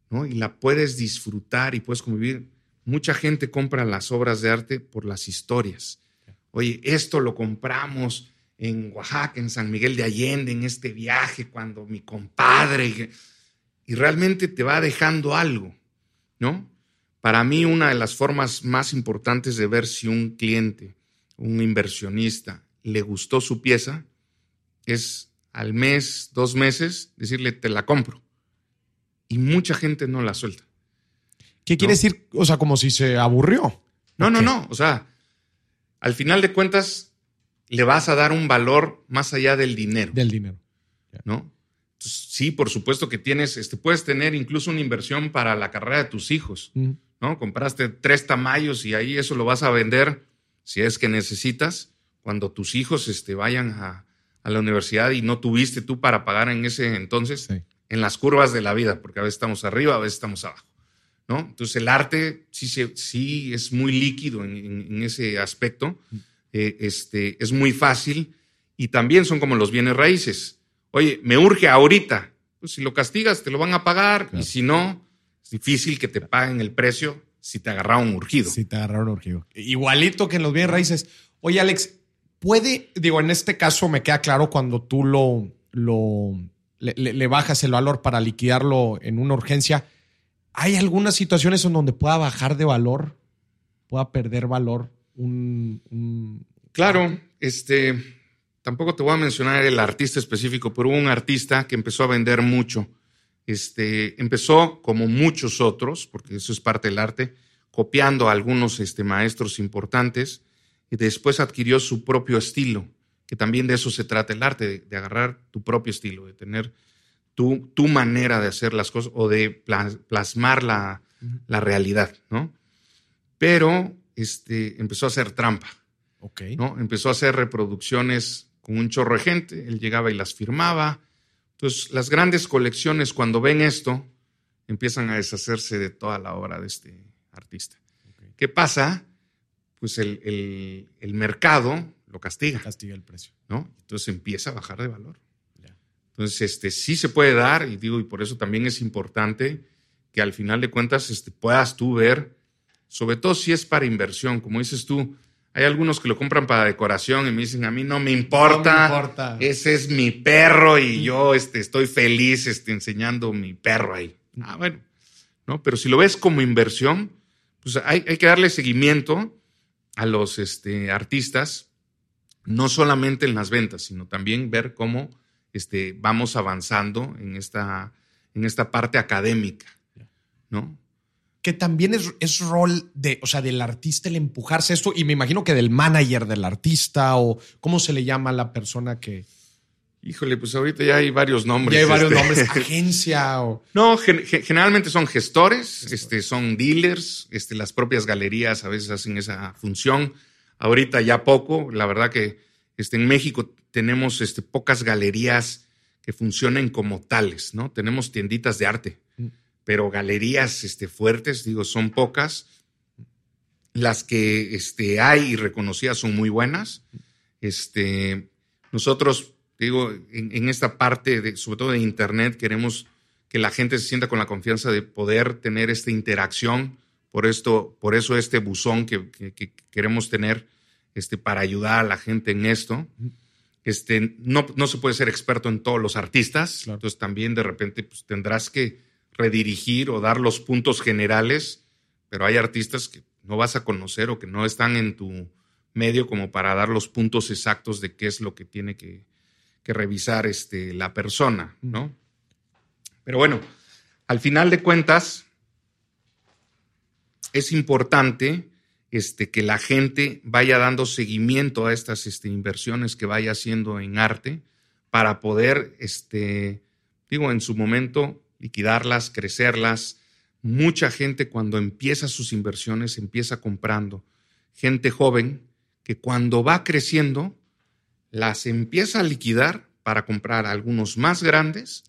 ¿no? Y la puedes disfrutar y puedes convivir, mucha gente compra las obras de arte por las historias. Oye, esto lo compramos en Oaxaca, en San Miguel de Allende, en este viaje, cuando mi compadre, y realmente te va dejando algo, ¿no? Para mí, una de las formas más importantes de ver si un cliente, un inversionista, le gustó su pieza es al mes, dos meses, decirle, te la compro. Y mucha gente no la suelta. ¿Qué quiere decir? O sea, como si se aburrió. No, no, no. O sea, al final de cuentas, le vas a dar un valor más allá del dinero. Del dinero. ¿No? sí, por supuesto que tienes, este, puedes tener incluso una inversión para la carrera de tus hijos. ¿No? Compraste tres tamayos y ahí eso lo vas a vender si es que necesitas cuando tus hijos este, vayan a, la universidad y no tuviste tú para pagar en ese entonces. en las curvas de la vida, porque a veces estamos arriba, a veces estamos abajo. ¿no? Entonces el arte sí, sí es muy líquido en, ese aspecto, eh, este, es muy fácil y también son como los bienes raíces. Oye, me urge ahorita, pues si lo castigas te lo van a pagar y si no, difícil que te paguen el precio si te agarraron urgido. Si te agarraron urgido. Igualito que en los bienes raíces. Oye, Alex, puede, digo, en este caso me queda claro cuando tú lo, lo le, bajas el valor para liquidarlo en una urgencia. ¿Hay algunas situaciones en donde pueda bajar de valor, pueda perder valor un... Claro, este, tampoco te voy a mencionar el artista específico, pero hubo un artista que empezó a vender mucho. Este, empezó como muchos otros, porque eso es parte del arte, copiando a algunos este, maestros importantes y después adquirió su propio estilo, que también de eso se trata el arte, de, agarrar tu propio estilo, de tener tu, tu, manera de hacer las cosas o de plasmar la, la realidad, ¿no? Pero este, empezó a hacer trampa. Okay. ¿no? Empezó a hacer reproducciones con un chorro de gente, él llegaba y las firmaba. Entonces, las grandes colecciones, cuando ven esto, empiezan a deshacerse de toda la obra de este artista. ¿Qué pasa? pues el, mercado lo castiga. Castiga el precio. ¿no? Entonces empieza a bajar de valor. Entonces, este, sí se puede dar, y digo, y por eso también es importante que al final de cuentas este, puedas tú ver, sobre todo si es para inversión, como dices tú, hay algunos que lo compran para decoración y me dicen, a mí no me importa, importa. ese es mi perro y yo este, estoy feliz este, enseñando mi perro ahí. Ah, bueno, ¿no? Pero si lo ves como inversión, pues hay, hay que darle seguimiento a los este, artistas, no solamente en las ventas, sino también ver cómo este, vamos avanzando en esta, en esta parte académica, ¿no? Que también es, es, rol de, o sea, del artista el empujarse esto, y me imagino que del manager del artista, o cómo se le llama a la persona que, Híjole, pues ahorita ya hay varios nombres. Ya hay varios este. nombres, agencia o... No, generalmente son gestores, este, son dealers, este, las propias galerías a veces hacen esa función. Ahorita ya poco, la verdad que este, en México tenemos este, pocas galerías que funcionen como tales, ¿no? Tenemos tienditas de arte. Pero galerías este, fuertes, digo, son pocas. Las que este, hay y reconocidas son muy buenas. Este, nosotros digo, en, esta parte, de, sobre todo de Internet, queremos que la gente se sienta con la confianza de poder tener esta interacción. Por, esto, por eso este buzón que, queremos tener este, para ayudar a la gente en esto. Este, no, no se puede ser experto en todos los artistas, entonces también de repente pues, tendrás que redirigir o dar los puntos generales, pero hay artistas que no vas a conocer o que no están en tu medio como para dar los puntos exactos de qué es lo que tiene que, que revisar este, la persona, ¿no? Pero bueno, al final de cuentas, es importante este, que la gente vaya dando seguimiento a estas este, inversiones que vaya haciendo en arte para poder, este, digo, en su momento liquidarlas, crecerlas. Mucha gente cuando empieza sus inversiones empieza comprando. Gente joven que cuando va creciendo las empieza a liquidar para comprar algunos más grandes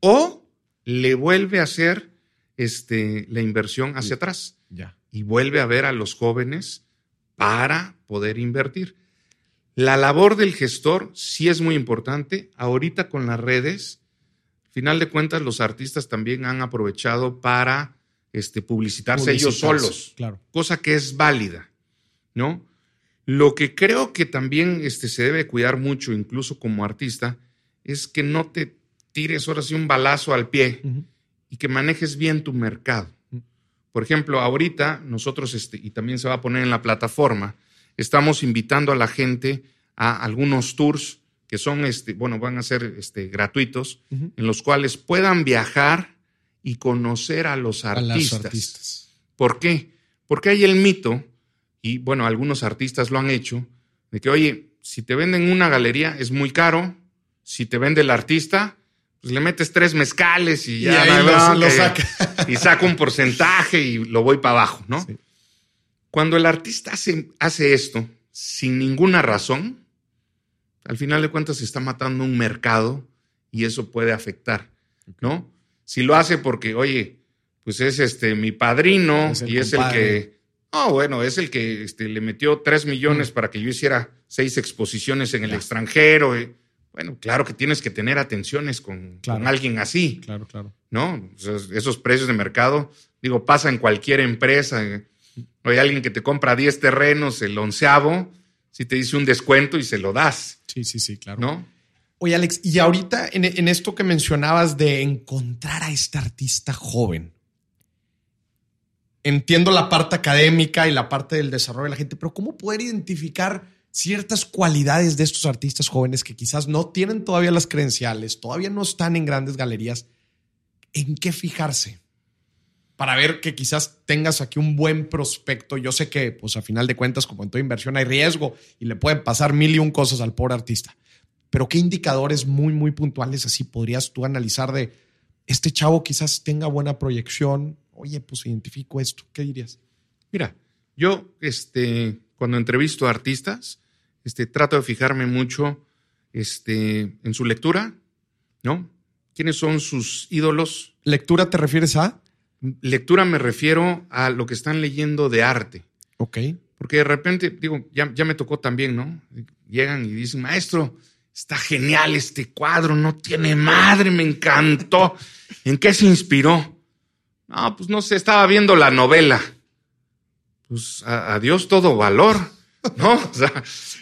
o le vuelve a hacer este, la inversión hacia atrás y vuelve a ver a los jóvenes para poder invertir. La labor del gestor sí es muy importante. Ahorita con las redes, final de cuentas, los artistas también han aprovechado para este, publicitarse, ellos solos, claro. cosa que es válida, ¿no? Lo que creo que también este, se debe cuidar mucho, incluso como artista, es que no te tires ahora sí un balazo al pie y que manejes bien tu mercado. Por ejemplo, ahorita nosotros, este, y también se va a poner en la plataforma, estamos invitando a la gente a algunos tours que son, este, bueno, van a ser este, gratuitos, en los cuales puedan viajar y conocer a los artistas. artistas. ¿Por qué? Porque hay el mito y bueno, algunos artistas lo han hecho, de que, oye, si te venden una galería es muy caro, si te vende el artista, pues le metes tres mezcales y ya lo, saca. y saca un porcentaje y lo voy para abajo, ¿no? Cuando el artista hace, hace esto sin ninguna razón, al final de cuentas se está matando un mercado y eso puede afectar. ¿no? Si lo hace porque, oye, pues es este mi padrino y es el que, no, bueno, es el que este, le metió tres millones mm. para que yo hiciera seis exposiciones en el extranjero. Eh. Bueno, claro que tienes que tener atenciones con, alguien así. Claro, claro. ¿No? esos precios de mercado, digo, pasa en cualquier empresa. Eh. Hay alguien que te compra 10 terrenos, el onceavo, si te dice un descuento y se lo das. Sí, sí, sí, claro. ¿No? Oye, Alex, y ahorita en, esto que mencionabas de encontrar a este artista joven, entiendo la parte académica y la parte del desarrollo de la gente, pero ¿cómo poder identificar ciertas cualidades de estos artistas jóvenes que quizás no tienen todavía las credenciales, todavía no están en grandes galerías? ¿En qué fijarse? Para ver que quizás tengas aquí un buen prospecto. Yo sé que, pues a final de cuentas, como en toda inversión, hay riesgo y le pueden pasar mil y un cosas al pobre artista pero ¿qué indicadores muy, muy puntuales así podrías tú analizar de este chavo quizás tenga buena proyección? Oye, pues identifico esto. ¿Qué dirías? Mira, yo este, cuando entrevisto a artistas, este, trato de fijarme mucho este, en su lectura, ¿no? ¿Quiénes son sus ídolos? ¿Lectura te refieres a? Lectura me refiero a lo que están leyendo de arte. Ok. Porque de repente, digo, ya, ya me tocó también, ¿no? Llegan y dicen, maestro, Está genial este cuadro, no tiene madre, me encantó. ¿En qué se inspiró? No, pues no sé, estaba viendo la novela. Pues adiós todo valor, ¿no? O sea,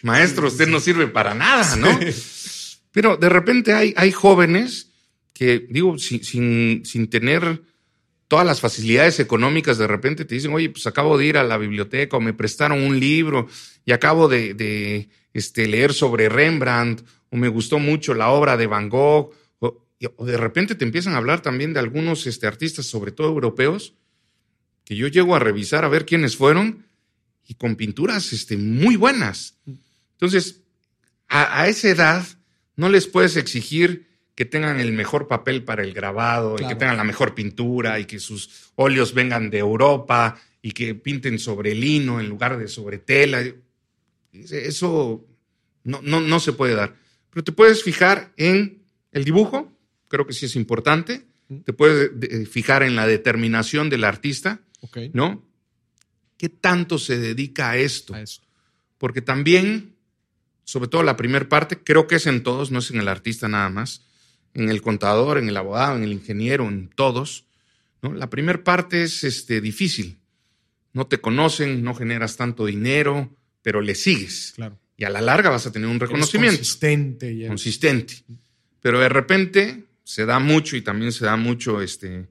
maestro, usted no sirve para nada, ¿no? Pero de repente hay, hay jóvenes que, digo, sin, sin, tener todas las facilidades económicas, de repente te dicen, oye, pues acabo de ir a la biblioteca o me prestaron un libro y acabo de, este, leer sobre Rembrandt o me gustó mucho la obra de Van Gogh, o, de repente te empiezan a hablar también de algunos este, artistas, sobre todo europeos, que yo llego a revisar a ver quiénes fueron y con pinturas este, muy buenas. Entonces, a, esa edad no les puedes exigir que tengan el mejor papel para el grabado y que tengan la mejor pintura y que sus óleos vengan de Europa y que pinten sobre lino en lugar de sobre tela. Eso no, no, no se puede dar. Pero te puedes fijar en el dibujo, creo que sí es importante. Te puedes eh, fijar en la determinación del artista, ¿no? ¿Qué tanto se dedica a esto? Porque también, sobre todo la primera parte, creo que es en todos, no es en el artista nada más, en el contador, en el abogado, en el ingeniero, en todos. ¿no? La primera parte es este, difícil. No te conocen, no generas tanto dinero, pero le sigues. Claro y a la larga vas a tener un reconocimiento. consistente. Consistente. Pero de repente se da mucho y también se da mucho este,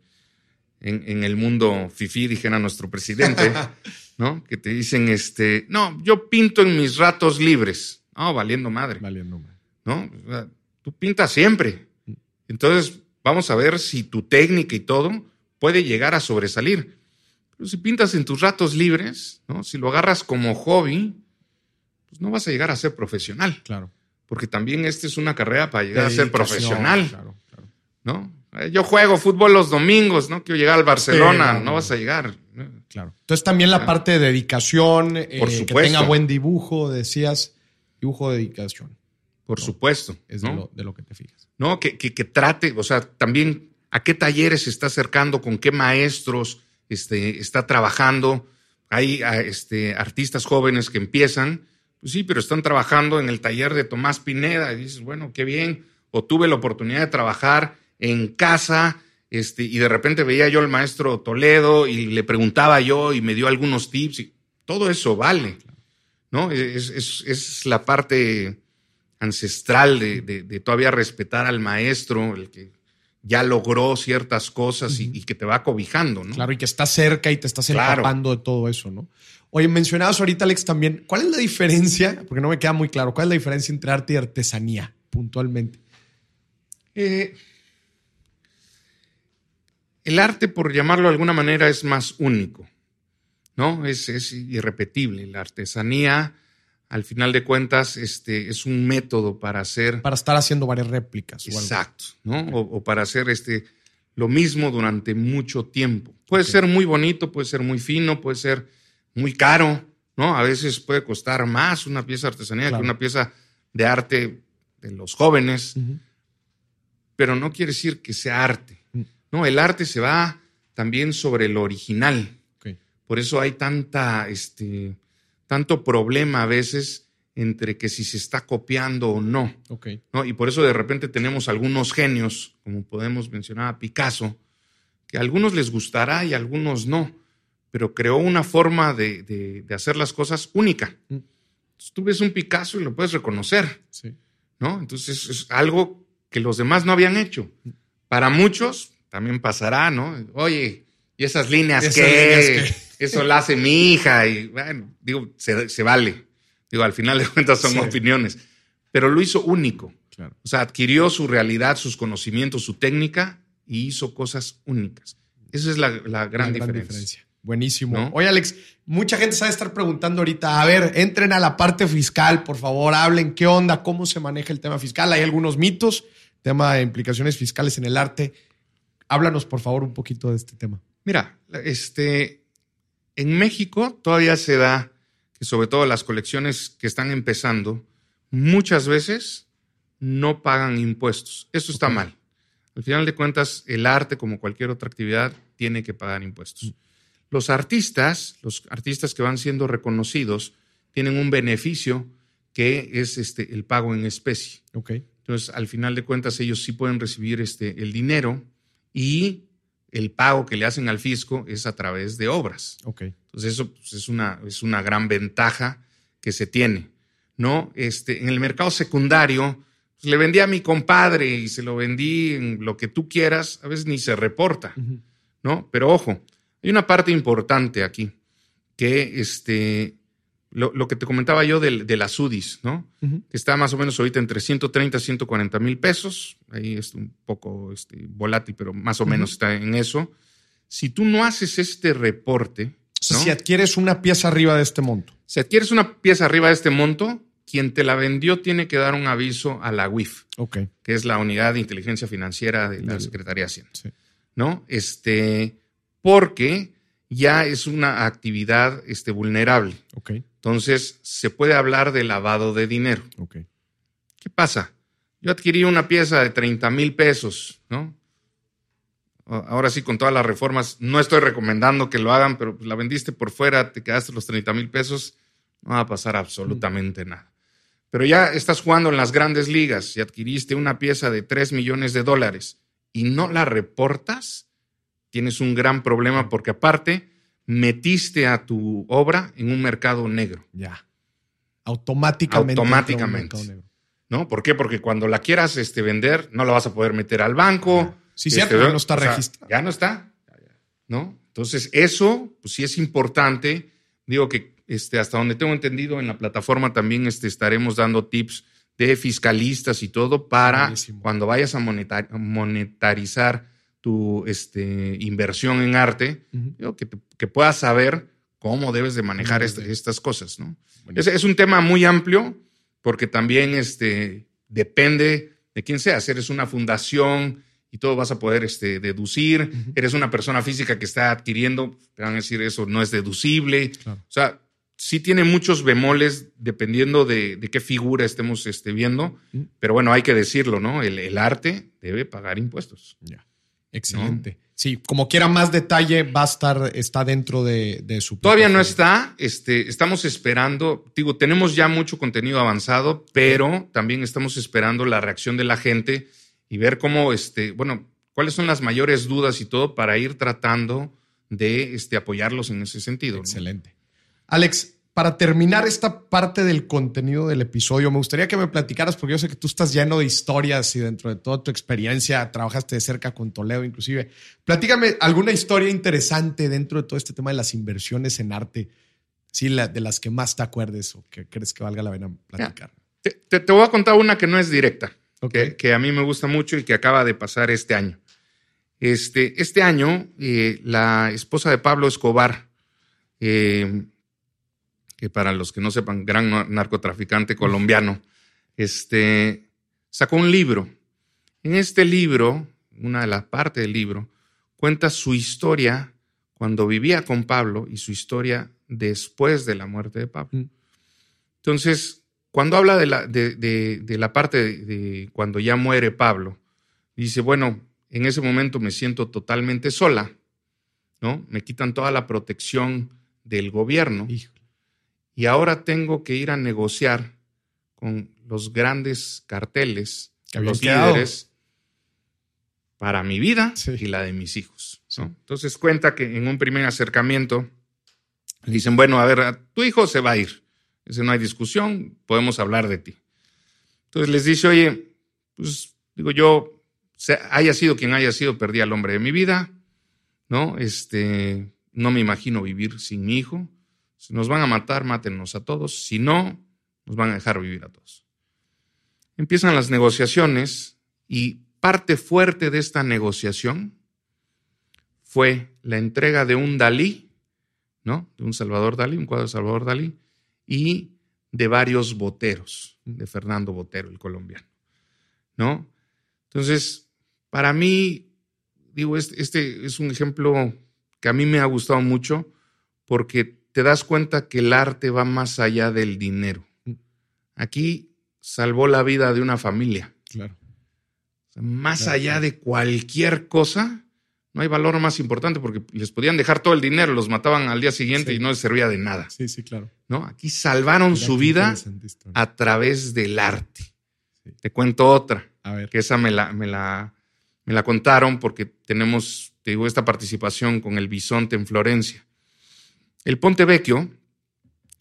en, el mundo fifi, dijera nuestro presidente, ¿no? Que te dicen, este, no, yo pinto en mis ratos libres. No, valiendo madre. Valiendo madre. ¿No? tú pintas siempre. Entonces, vamos a ver si tu técnica y todo puede llegar a sobresalir. Pero si pintas en tus ratos libres, ¿no? Si lo agarras como hobby, pues no vas a llegar a ser profesional. Claro. Porque también esta es una carrera para llegar a ser profesional. Claro, claro. ¿No? Eh, yo juego fútbol los domingos, no quiero llegar al Barcelona, no, vas a llegar. Claro. Entonces también la parte de dedicación, eh, que tenga buen dibujo, decías, dibujo de dedicación. Por supuesto. Es de, lo, que te fijas. No, que, que, que, trate, o sea, también a qué talleres se está acercando, con qué maestros este, está trabajando. Hay este, artistas jóvenes que empiezan pues sí, pero están trabajando en el taller de Tomás Pineda y dices, bueno, qué bien. O tuve la oportunidad de trabajar en casa este, y de repente veía yo al maestro Toledo y le preguntaba yo y me dio algunos tips. Y todo eso vale, ¿no? Es, la parte ancestral de, todavía respetar al maestro, el que ya logró ciertas cosas y, que te va cobijando, ¿no? Claro, y que está cerca y te estás empapando de todo eso, ¿no? Oye, mencionabas ahorita, Alex, también, ¿cuál es la diferencia? Porque no me queda muy claro, ¿cuál es la diferencia entre arte y artesanía, puntualmente? Eh, el arte, por llamarlo de alguna manera, es más único, ¿no? Es, irrepetible. La artesanía, al final de cuentas, este, es un método para hacer... Para estar haciendo varias réplicas. Exacto, ¿no? O, para hacer este, lo mismo durante mucho tiempo. Puede ser muy bonito, puede ser muy fino, puede ser muy caro, ¿no? A veces puede costar más una pieza de artesanía que una pieza de arte de los jóvenes. pero no quiere decir que sea arte. No, el arte se va también sobre lo original. Por eso hay tanta, este, tanto problema a veces entre que si se está copiando o no. ¿no? Y por eso de repente tenemos algunos genios, como podemos mencionar a Picasso, que a algunos les gustará y a algunos no, pero creó una forma de, hacer las cosas única. Mm. tú ves un Picasso y lo puedes reconocer. ¿no? Entonces es algo que los demás no habían hecho. Mm. Para muchos también pasará, ¿no? Oye, ¿y esas líneas qué? Eso la hace mi hija y bueno, digo, se, vale. Digo, al final de cuentas son opiniones, pero lo hizo único. O sea, adquirió su realidad, sus conocimientos, su técnica y hizo cosas únicas. Esa es la, gran, diferencia. Buenísimo. Oye, Alex, mucha gente sabe estar preguntando ahorita, a ver, entren a la parte fiscal, por favor, hablen qué onda, cómo se maneja el tema fiscal. Hay algunos mitos, tema de implicaciones fiscales en el arte. Háblanos, por favor, un poquito de este tema. Mira, este, en México todavía se da que sobre todo las colecciones que están empezando, muchas veces no pagan impuestos. Eso está mal. Al final de cuentas, el arte, como cualquier otra actividad, tiene que pagar impuestos. Mm. Los artistas, los artistas que van siendo reconocidos, tienen un beneficio que es este, el pago en especie. Entonces, al final de cuentas, ellos sí pueden recibir este, el dinero y el pago que le hacen al fisco es a través de obras. Okay. Entonces eso pues, es, una, es una gran ventaja que se tiene. ¿no? Este, en el mercado secundario, pues, le vendí a mi compadre y se lo vendí en lo que tú quieras, a veces ni se reporta, ¿no? Pero ojo, hay una parte importante aquí, que este, lo, que te comentaba yo de, las UDIs, ¿no? Está más o menos ahorita entre 130 y 140 mil pesos. Ahí es un poco este, volátil, pero más o menos está en eso. Si tú no haces este reporte. Si adquieres una pieza arriba de este monto. Si adquieres una pieza arriba de este monto, quien te la vendió tiene que dar un aviso a la UIF, que es la Unidad de Inteligencia Financiera de la Secretaría de Hacienda. ¿No? Este, porque ya es una actividad este, vulnerable. Entonces, se puede hablar de lavado de dinero. ¿Qué pasa? Yo adquirí una pieza de 30 mil pesos, ¿no? Ahora sí, con todas las reformas, no estoy recomendando que lo hagan, pero la vendiste por fuera, te quedaste los 30 mil pesos, no va a pasar absolutamente nada. Pero ya estás jugando en las grandes ligas y adquiriste una pieza de 3 millones de dólares y no la reportas, tienes un gran problema porque aparte metiste a tu obra en un mercado negro. Ya. Automáticamente. Automáticamente. ¿No? ¿Por qué? Porque cuando la quieras este, vender, no la vas a poder meter al banco. Sí, este, cierto, ya no está registrado. Ya no está. ¿No? Entonces, eso, pues sí es importante. Digo que este, hasta donde tengo entendido, en la plataforma también este, estaremos dando tips de fiscalistas y todo para cuando vayas a monetarizar tu este, inversión en arte, que, que, puedas saber cómo debes de manejar estas cosas. ¿no? Es, es, un tema muy amplio porque también este, depende de quién seas. Eres una fundación y todo vas a poder este, deducir. Eres una persona física que está adquiriendo, te van a decir eso no es deducible. O sea, sí tiene muchos bemoles dependiendo de, qué figura estemos este, viendo, pero bueno, hay que decirlo, ¿no? El, el arte debe pagar impuestos. Ya. Excelente. Sí, como quiera más detalle, va a estar, está dentro de, su. Todavía no está. Este, estamos esperando. Digo, tenemos ya mucho contenido avanzado, pero también estamos esperando la reacción de la gente y ver cómo, este, bueno, cuáles son las mayores dudas y todo para ir tratando de este, apoyarlos en ese sentido. Excelente. Alex, para terminar esta parte del contenido del episodio, me gustaría que me platicaras, porque yo sé que tú estás lleno de historias y dentro de toda tu experiencia trabajaste de cerca con Toledo inclusive. Platícame alguna historia interesante dentro de todo este tema de las inversiones en arte, sí, de las que más te acuerdes o que crees que valga la pena platicar. Te, voy a contar una que no es directa, que, a mí me gusta mucho y que acaba de pasar este año. Este, este año, eh, la esposa de Pablo Escobar, eh, que para los que no sepan, gran narcotraficante colombiano, este, sacó un libro. En este libro, una de las partes del libro, cuenta su historia cuando vivía con Pablo y su historia después de la muerte de Pablo. Mm. Entonces, cuando habla de la, de, la parte de, cuando ya muere Pablo, Dice, bueno, en ese momento me siento totalmente sola, ¿no? Me quitan toda la protección del gobierno. Y ahora tengo que ir a negociar con los grandes carteles, los líderes, para mi vida y la de mis hijos. Entonces cuenta que en un primer acercamiento le dicen, bueno, a ver, tu hijo se va a ir. Dice, no hay discusión, podemos hablar de ti. Entonces les dice, oye, pues digo yo, haya sido quien haya sido, perdí al hombre de mi vida, ¿no? Este, no me imagino vivir sin mi hijo. Si nos van a matar, mátenos a todos. Si no, nos van a dejar vivir a todos. Empiezan las negociaciones y parte fuerte de esta negociación fue la entrega de un Dalí, ¿no? De un Salvador Dalí, un cuadro de Salvador Dalí, y de varios boteros, de Fernando Botero, el colombiano, ¿no? Entonces, para mí, digo, este, este es un ejemplo que a mí me ha gustado mucho porque te das cuenta que el arte va más allá del dinero. Aquí salvó la vida de una familia. Claro. más allá de cualquier cosa, no hay valor más importante porque les podían dejar todo el dinero, los mataban al día siguiente y no les servía de nada. Sí, sí, claro. ¿No? Aquí salvaron su vida a través del arte. Te cuento otra, a ver. que esa me la, me la, me la contaron porque tenemos, te digo, esta participación con el bisonte en Florencia. El Ponte Vecchio,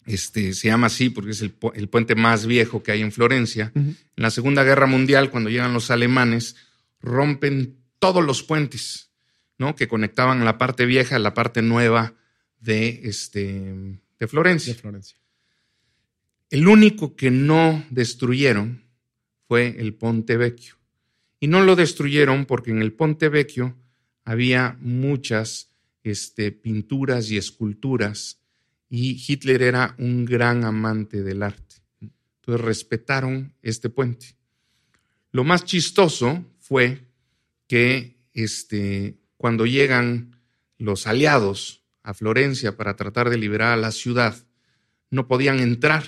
este, se llama así porque es el, puente más viejo que hay en Florencia. En la Segunda Guerra Mundial, cuando llegan los alemanes, rompen todos los puentes ¿no? que conectaban la parte vieja a la parte nueva de, este, de Florencia. De Florencia. El único que no destruyeron fue el Ponte Vecchio. Y no lo destruyeron porque en el Ponte Vecchio había muchas este, pinturas y esculturas y Hitler era un gran amante del arte. Entonces respetaron este puente. Lo más chistoso fue que este, cuando llegan los aliados a Florencia para tratar de liberar a la ciudad, no podían entrar.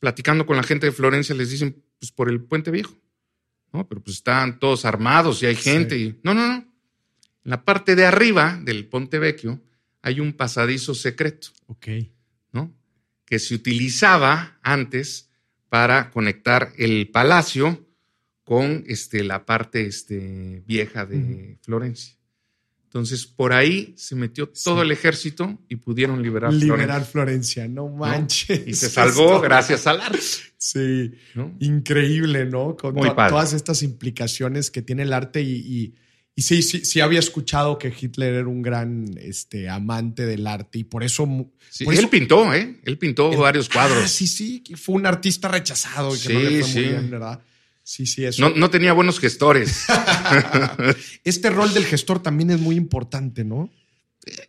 platicando con la gente de Florencia les dicen, pues por el puente viejo. No, pero pues están todos armados y hay gente. Y... No, no, no. En la parte de arriba del Ponte Vecchio hay un pasadizo secreto. Ok. ¿No? Que se utilizaba antes para conectar el palacio con este, la parte este, vieja de Florencia. Entonces, por ahí se metió todo el ejército y pudieron liberar Liberar Florencia, no manches. Y se salvó gracias al arte. Sí, increíble, ¿no? Con todas estas implicaciones que tiene el arte y, y, sí, sí, sí, había escuchado que Hitler era un gran este, amante del arte y por eso... Sí, él pintó, ¿eh? Él pintó varios cuadros. Ah, sí, sí, fue un artista rechazado y que no le fue muy bien, ¿verdad? Sí, sí, eso. No, tenía buenos gestores. este rol del gestor también es muy importante, ¿no?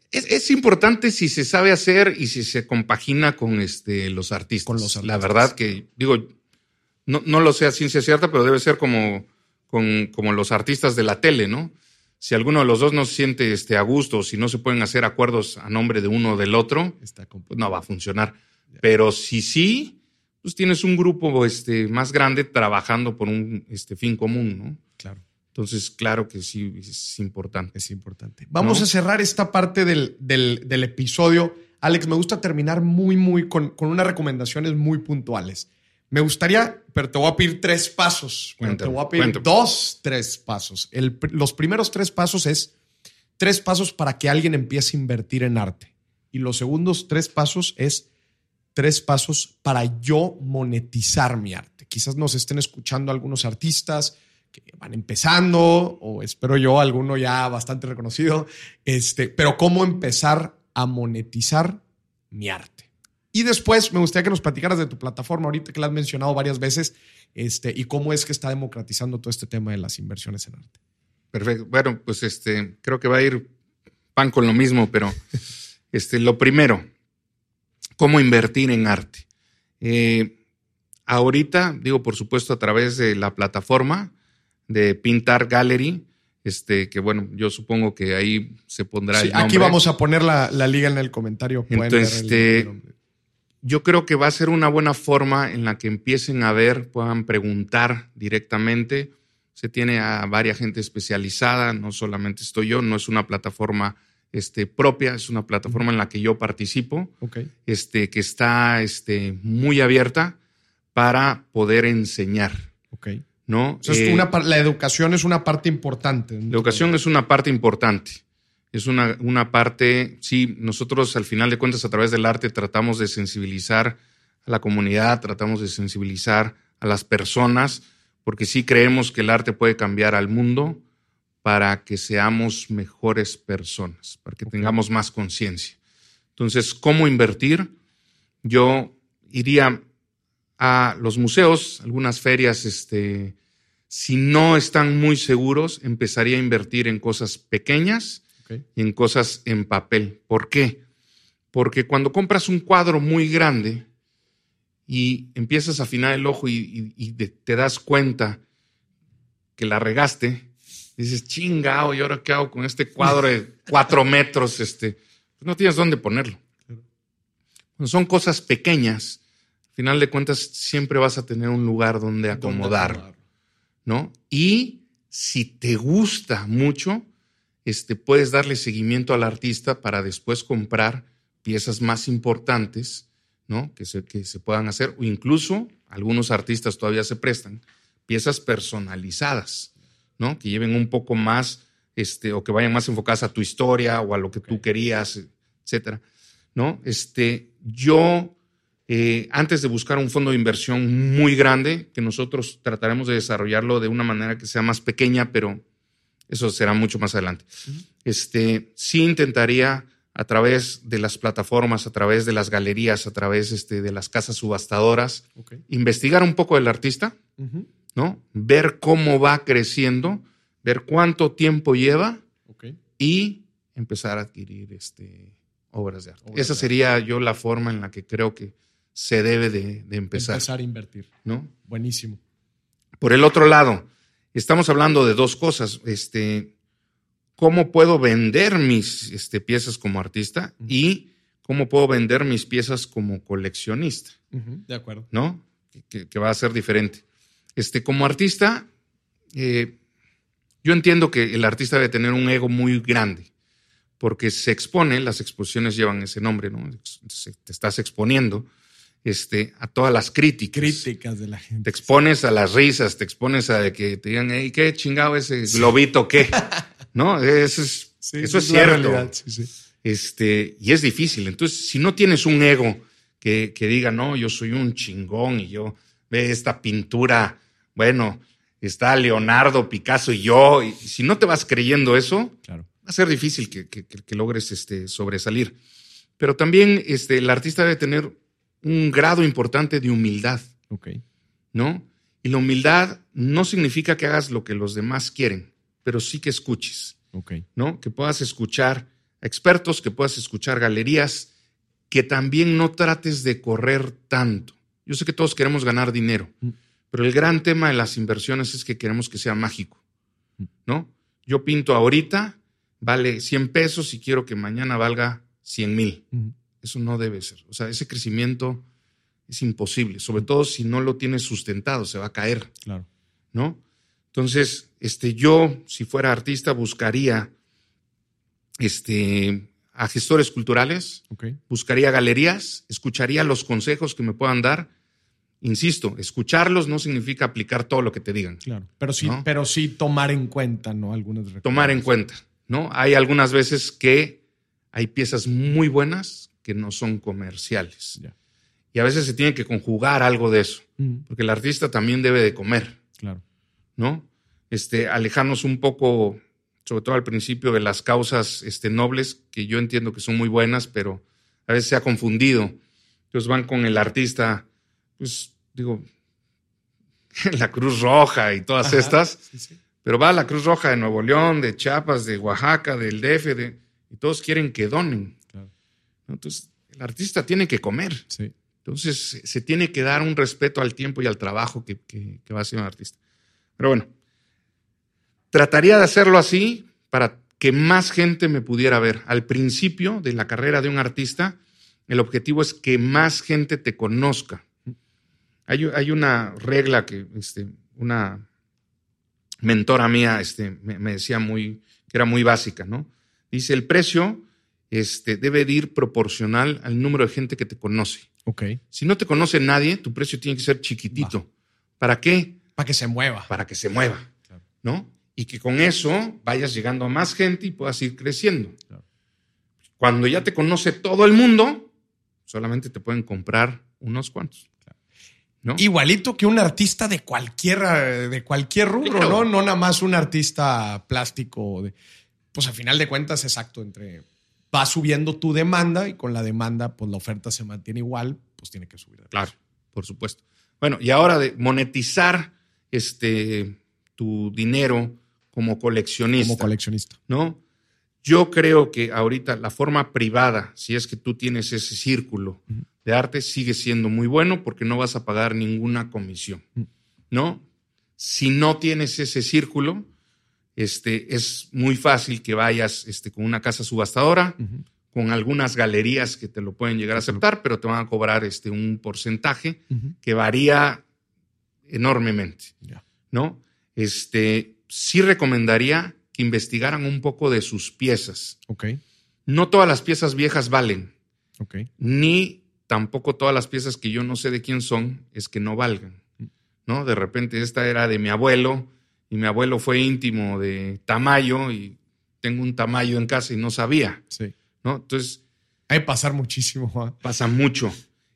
Es, importante si se sabe hacer y si se compagina con este, los, artistas. Con los artistas. La verdad que, digo, no, no lo sé a ciencia cierta, pero debe ser como, con, como los artistas de la tele, ¿no? Si alguno de los dos no se siente este, a gusto, si no se pueden hacer acuerdos a nombre de uno o del otro, pues no va a funcionar. Pero si sí, pues tienes un grupo este, más grande trabajando por un este, fin común, ¿no? Claro. Entonces, claro que sí, es importante. Es importante. Vamos a cerrar esta parte del, episodio. Alex, me gusta terminar muy, muy con, unas recomendaciones muy puntuales. Me gustaría, pero te voy a pedir tres pasos. te voy a pedir dos, tres pasos. los primeros tres pasos es tres pasos para que alguien empiece a invertir en arte. Y los segundos tres pasos es tres pasos para yo monetizar mi arte. Quizás nos estén escuchando algunos artistas que van empezando, o espero yo, alguno ya bastante reconocido, este, pero cómo empezar a monetizar mi arte. Y después me gustaría que nos platicaras de tu plataforma, ahorita que la has mencionado varias veces, este, y cómo es que está democratizando todo este tema de las inversiones en arte. Perfecto. Bueno, pues este, creo que va a ir pan con lo mismo, pero este, lo primero, cómo invertir en arte. Eh, ahorita, digo, por supuesto, a través de la plataforma de Pintar Gallery, este, que bueno, yo supongo que ahí se pondrá el Aquí vamos a poner la, liga en el comentario. Entonces, este, yo creo que va a ser una buena forma en la que empiecen a ver, puedan preguntar directamente se tiene a varias gente especializada, no solamente estoy yo, no es una plataforma este, propia, es una plataforma en la que yo participo, este, que está este, muy abierta para poder enseñar. ¿no? Eh, la educación es una parte importante. La educación es una parte importante. Es una, una parte, sí, nosotros al final de cuentas a través del arte tratamos de sensibilizar a la comunidad, tratamos de sensibilizar a las personas, porque sí creemos que el arte puede cambiar al mundo para que seamos mejores personas, para que tengamos más conciencia. Entonces, ¿cómo invertir? Yo iría a los museos, algunas ferias, este, si no están muy seguros, empezaría a invertir en cosas pequeñas y en cosas en papel. ¿Por qué? Porque cuando compras un cuadro muy grande y empiezas a afinar el ojo y, te das cuenta que la regaste, dices, chingao, ¿y ahora qué hago con este cuadro de cuatro metros? Este, no tienes dónde ponerlo. son cosas pequeñas. Al final de cuentas, siempre vas a tener un lugar donde acomodar, ¿no? Y si te gusta mucho, este, puedes darle seguimiento al artista para después comprar piezas más importantes, ¿no? Que se, que se puedan hacer, o incluso algunos artistas todavía se prestan, piezas personalizadas ¿no? Que lleven un poco más, este, o que vayan más enfocadas a tu historia o a lo que tú querías, etcétera, ¿no? Este, yo, eh, antes de buscar un fondo de inversión muy grande, que nosotros trataremos de desarrollarlo de una manera que sea más pequeña, pero eso será mucho más adelante. Este, sí intentaría a través de las plataformas, a través de las galerías, a través este, de las casas subastadoras, investigar un poco del artista, ¿no? Ver cómo va creciendo, ver cuánto tiempo lleva y empezar a adquirir este, obras de arte. Esa sería yo la forma en la que creo que se debe de, empezar. Empezar a invertir. ¿No? Buenísimo. Por el otro lado, estamos hablando de dos cosas. Este, ¿Cómo puedo vender mis este, piezas como artista y cómo puedo vender mis piezas como coleccionista? De acuerdo. ¿No? que va a ser diferente. Este, como artista, eh, yo entiendo que el artista debe tener un ego muy grande, porque se expone, las exposiciones llevan ese nombre, ¿no? te estás exponiendo este, a todas las críticas. Críticas de la gente. Te expones a las risas, te expones a que te digan, hey, qué chingado ese globito, qué. ¿No? Eso es, eso es cierto. Este, y es difícil. Entonces, si no tienes un ego que, que diga, no, yo soy un chingón y yo ve esta pintura bueno, está Leonardo, Picasso y yo, y si no te vas creyendo eso, va a ser difícil que, logres este, sobresalir. Pero también este, el artista debe tener un grado importante de humildad. ¿No? Y la humildad no significa que hagas lo que los demás quieren, pero sí que escuches. ¿No? Que puedas escuchar a expertos, que puedas escuchar galerías, que también no trates de correr tanto. Yo sé que todos queremos ganar dinero, mm. Pero el gran tema de las inversiones es que queremos que sea mágico, ¿no? Yo pinto ahorita, vale 100 pesos y quiero que mañana valga 100 mil. Eso no debe ser. O sea, ese crecimiento es imposible, sobre todo si no lo tienes sustentado, se va a caer. Claro. ¿No? Entonces, este, yo, si fuera artista, buscaría este, a gestores culturales, buscaría galerías, escucharía los consejos que me puedan dar insisto, escucharlos no significa aplicar todo lo que te digan. Claro, pero sí, pero sí tomar en cuenta, ¿no? Algunas Tomar en cuenta, ¿no? Hay algunas veces que hay piezas muy buenas que no son comerciales. Y a veces se tiene que conjugar algo de eso, porque el artista también debe de comer. Claro. ¿No? Este, alejarnos un poco, sobre todo al principio, de las causas este, nobles, que yo entiendo que son muy buenas, pero a veces se ha confundido. Entonces van con el artista, pues digo, la Cruz Roja y todas estas, pero va a la Cruz Roja de Nuevo León, de Chiapas, de Oaxaca, del DF, de, y todos quieren que donen. Entonces, el artista tiene que comer. Entonces, se tiene que dar un respeto al tiempo y al trabajo que, que, va a hacer un artista. Pero bueno, trataría de hacerlo así para que más gente me pudiera ver. Al principio de la carrera de un artista, el objetivo es que más gente te conozca. Hay, una regla que, este, una, mentora mía este, me, me decía muy, que era muy básica, ¿no? Dice, el precio este, debe de ir proporcional al número de gente que te conoce. Si no te conoce nadie, tu precio tiene que ser chiquitito. ¿Para qué? Para que se mueva. Para que se mueva, ¿no? Y que con eso vayas llegando a más gente y puedas ir creciendo. Claro. Cuando ya te conoce todo el mundo, solamente te pueden comprar unos cuantos. ¿no? Igualito que un artista de cualquier, de cualquier rubro. ¿no? No nada más un artista plástico. de- pues a final de cuentas, exacto, entre va subiendo tu demanda y con la demanda, pues la oferta se mantiene igual, pues tiene que subir. de Claro, por supuesto. Bueno, y ahora de monetizar este, tu dinero como coleccionista. Como coleccionista. ¿no? Yo creo que ahorita la forma privada, si es que tú tienes ese círculo de arte, sigue siendo muy bueno porque no vas a pagar ninguna comisión, ¿no? Si no tienes ese círculo, este, es muy fácil que vayas este, con una casa subastadora, con algunas galerías que te lo pueden llegar a aceptar, pero te van a cobrar este, un porcentaje que varía enormemente. ¿no? Este, sí recomendaría que investigaran un poco de sus piezas. No todas las piezas viejas valen, ni tampoco todas las piezas que yo no sé de quién son es que no valgan, ¿no? De repente esta era de mi abuelo y mi abuelo fue íntimo de Tamayo y tengo un Tamayo en casa y no sabía, Sí. ¿no? Entonces Hay que pasar muchísimo. pasa mucho.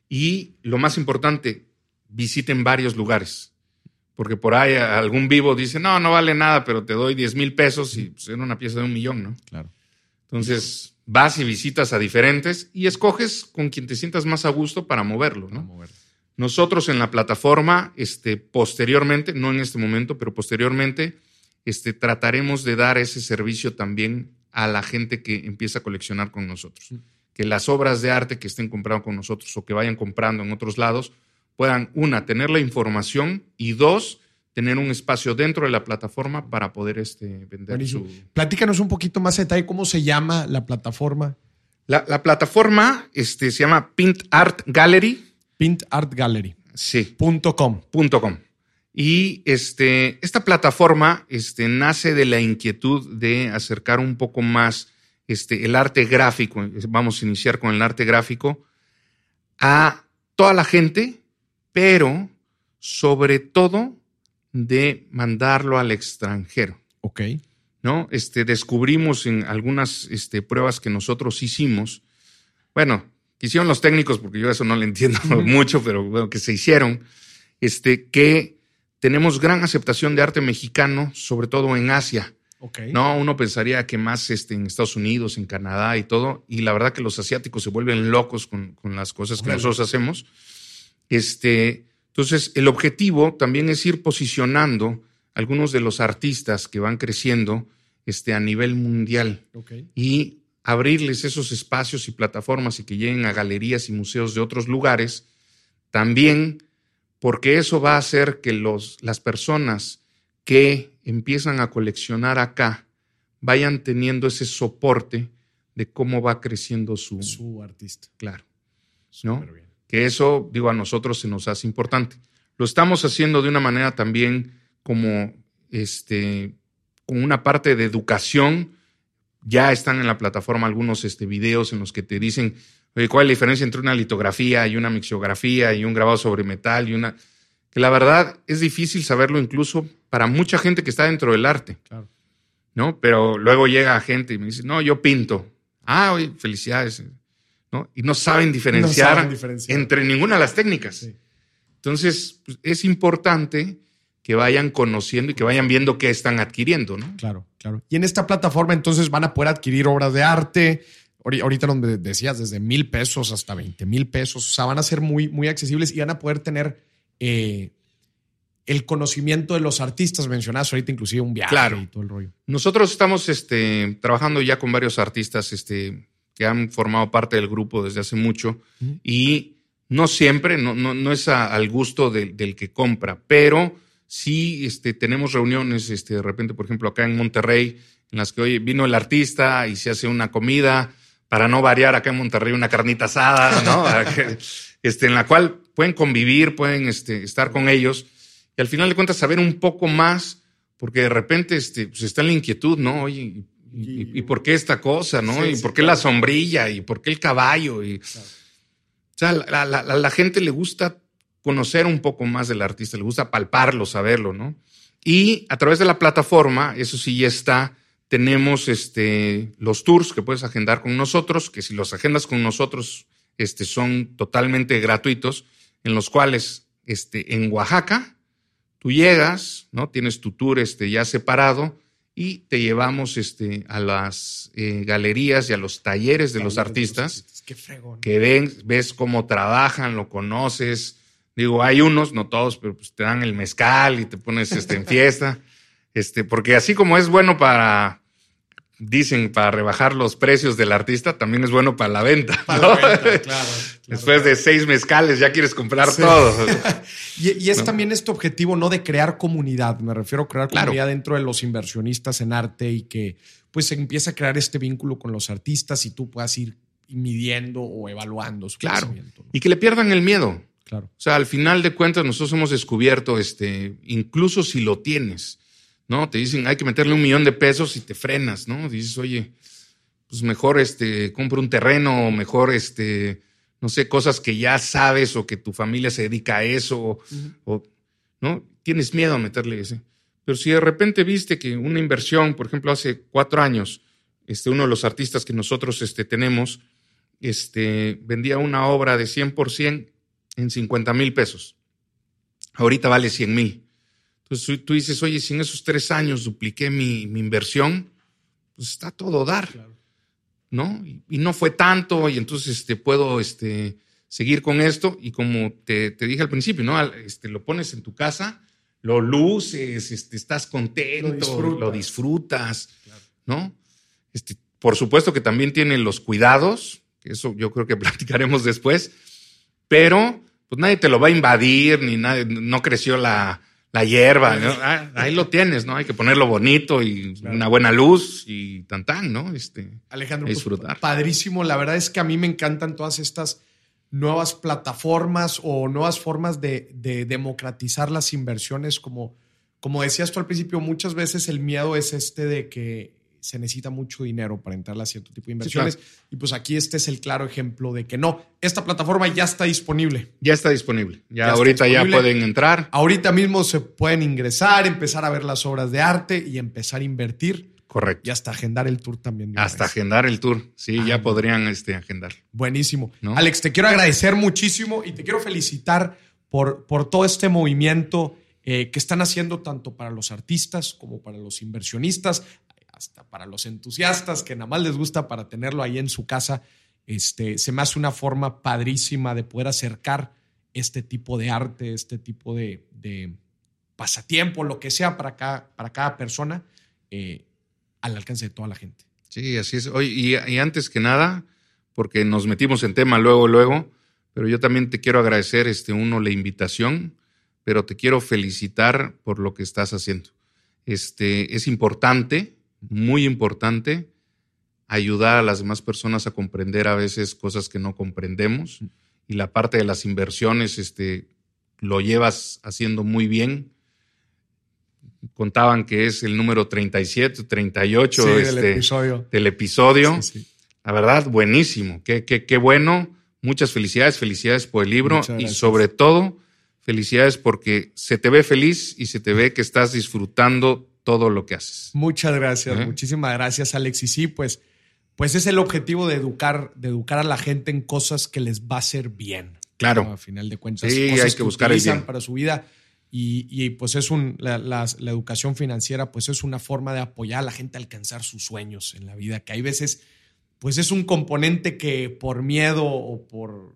Y lo más importante, visiten varios lugares. Porque por ahí algún vivo dice, no, no vale nada, pero te doy 10 mil pesos y pues, era una pieza de un millón, ¿no? Claro. Entonces vas y visitas a diferentes y escoges con quien te sientas más a gusto para moverlo, ¿no? Vamos a ver. Nosotros en la plataforma, este, posteriormente, no en este momento, pero posteriormente, este, trataremos de dar ese servicio también a la gente que empieza a coleccionar con nosotros. Que las obras de arte que estén comprando con nosotros o que vayan comprando en otros lados puedan, una, tener la información y dos, tener un espacio dentro de la plataforma para poder este, vender Buenísimo. su... Platícanos un poquito más a detalle cómo se llama la plataforma La, la plataforma este, se llama Pint Art Gallery. pintartgallery.com. Sí. .com. Y este, esta plataforma este, nace de la inquietud de acercar un poco más este, el arte gráfico, vamos a iniciar con el arte gráfico, a toda la gente, pero sobre todo de mandarlo al extranjero. Ok. ¿no? Este, descubrimos en algunas este, pruebas que nosotros hicimos, bueno, que hicieron los técnicos, porque yo eso no le entiendo mucho, pero bueno, que se hicieron, este, que tenemos gran aceptación de arte mexicano, sobre todo en Asia. Ok. No, uno pensaría que más este, en Estados Unidos, en Canadá y todo, y la verdad que los asiáticos se vuelven locos con, con las cosas que nosotros hacemos. Este, entonces, el objetivo también es ir posicionando algunos de los artistas que van creciendo este, a nivel mundial Ok. y abrirles esos espacios y plataformas y que lleguen a galerías y museos de otros lugares, también porque eso va a hacer que los, las personas que empiezan a coleccionar acá vayan teniendo ese soporte de cómo va creciendo su... Su artista. claro, ¿no? Bien. que eso, digo, a nosotros se nos hace importante. Lo estamos haciendo de una manera también como, este, con una parte de educación. Ya están en la plataforma algunos este, videos en los que te dicen, oye, ¿cuál es la diferencia entre una litografía y una mixiografía y un grabado sobre metal y una... Que la verdad es difícil saberlo incluso para mucha gente que está dentro del arte. Claro. ¿no? Pero luego llega gente y me dice, no, yo pinto. Ah, oye, felicidades. ¿no? Y no saben diferenciar, saben diferenciar. entre ninguna de las técnicas. Sí. Entonces, pues, es importante que vayan conociendo y que vayan viendo qué están adquiriendo, ¿no? Claro, claro. Y en esta plataforma entonces van a poder adquirir obras de arte. Ahori- Ahorita donde decías, desde mil pesos hasta 20 mil pesos. O sea, van a ser muy, muy accesibles y van a poder tener eh, el conocimiento de los artistas mencionados ahorita, inclusive un viaje Claro. y todo el rollo. Nosotros estamos este, trabajando ya con varios artistas este, que han formado parte del grupo desde hace mucho y no siempre, no, no, no es a- al gusto del- del que compra, pero sí este, tenemos reuniones, este, de repente, por ejemplo, acá en Monterrey, en las que, oye, vino el artista y se hace una comida, para no variar acá en Monterrey, una carnita asada, ¿no? Este, en la cual pueden convivir, pueden este, estar con ellos y al final de cuentas saber un poco más, porque de repente este, pues está la inquietud, ¿no? Oye, ¿y, por qué esta cosa, no? ¿Y por qué la sombrilla? ¿Y por qué el caballo? Y, O sea, a la, la, gente le gusta conocer un poco más del artista, le gusta palparlo, saberlo, ¿no? Y a través de la plataforma, eso sí ya está, tenemos este, los tours que puedes agendar con nosotros, que si los agendas con nosotros este, son totalmente gratuitos, en los cuales este, en Oaxaca tú llegas, ¿no? Tienes tu tour este, ya separado y te llevamos este, a las eh, galerías y a los talleres de los artistas. Qué fregón. Que ven, ves cómo trabajan, lo conoces. Digo, hay unos, no todos, pero pues te dan el mezcal y te pones este, en fiesta. Este, porque así como es bueno para dicen para rebajar los precios del artista, también es bueno para la venta. claro, Después de seis mezcales ya quieres comprar todo. y, es también este objetivo, ¿no? De crear comunidad. Me refiero a crear comunidad dentro de los inversionistas en arte y que pues se empieza a crear este vínculo con los artistas y tú puedas ir midiendo o evaluando su claro. Y que le pierdan el miedo. Claro. O sea, al final de cuentas nosotros hemos descubierto, este, incluso si lo tienes, ¿no? Te dicen, hay que meterle un millón de pesos y te frenas, ¿no? Dices, oye, pues mejor este, compra un terreno, o mejor este, no sé, cosas que ya sabes o que tu familia se dedica a eso, o, ¿no? Tienes miedo a meterle ese. Pero si de repente viste que una inversión, por ejemplo, hace cuatro años, este, uno de los artistas que nosotros este, tenemos, este, vendía una obra de 100% en 50 mil pesos. Ahorita vale 100 mil. Entonces tú dices, oye, si en esos tres años dupliqué mi, inversión, pues está todo dar, ¿no? Y, no fue tanto y entonces este, puedo este, seguir con esto y como te, dije al principio, ¿no? Este, lo pones en tu casa, lo luces, este, estás contento, lo disfrutas, ¿no? Este, por supuesto que también tiene los cuidados, que eso yo creo que platicaremos después, pero pues nadie te lo va a invadir, ni nadie, no creció la, la hierba, ah, ahí lo tienes, ¿no? Hay que ponerlo bonito y una buena luz y tan tan, ¿no? Este, Alejandro, pues, disfrutar. padrísimo. La verdad es que a mí me encantan todas estas nuevas plataformas o nuevas formas de, de democratizar las inversiones. Como, como decías tú al principio, muchas veces el miedo es este de que se necesita mucho dinero para entrar a cierto tipo de inversiones. Y pues aquí este es el claro ejemplo de que no, esta plataforma ya está disponible. Ya está disponible. Ya, ahorita ya pueden entrar. Ahorita mismo se pueden ingresar, empezar a ver las obras de arte y empezar a invertir. Correcto. Y hasta agendar el tour también. Hasta agendar el tour. Sí, ya podrían este, agendar. Buenísimo. Alex, te quiero agradecer muchísimo y te quiero felicitar por, por todo este movimiento eh, que están haciendo tanto para los artistas como para los inversionistas hasta para los entusiastas que nada más les gusta para tenerlo ahí en su casa, este, se me hace una forma padrísima de poder acercar este tipo de arte, este tipo de, pasatiempo, lo que sea para cada, para cada persona, eh, al alcance de toda la gente. Sí, así es. Oye, y, y, antes que nada, porque nos metimos en tema luego, luego, pero yo también te quiero agradecer, este, uno, la invitación, pero te quiero felicitar por lo que estás haciendo. Este, es importante muy importante ayudar a las demás personas a comprender a veces cosas que no comprendemos y la parte de las inversiones este, lo llevas haciendo muy bien. Contaban que es el número 37, 38 del este, episodio. Del episodio. La verdad, buenísimo. Qué, qué, qué, bueno. Muchas felicidades, felicidades por el libro y sobre todo felicidades porque se te ve feliz y se te ve que estás disfrutando todo lo que haces. Muchas gracias, muchísimas gracias, Alex. Y sí, pues, pues es el objetivo de educar, de educar a la gente en cosas que les va a hacer bien. Claro. A final de cuentas. Sí, hay que, buscar el bien. para su vida. Y, pues es un, la, la, educación financiera, pues es una forma de apoyar a la gente a alcanzar sus sueños en la vida, que hay veces, pues es un componente que por miedo o por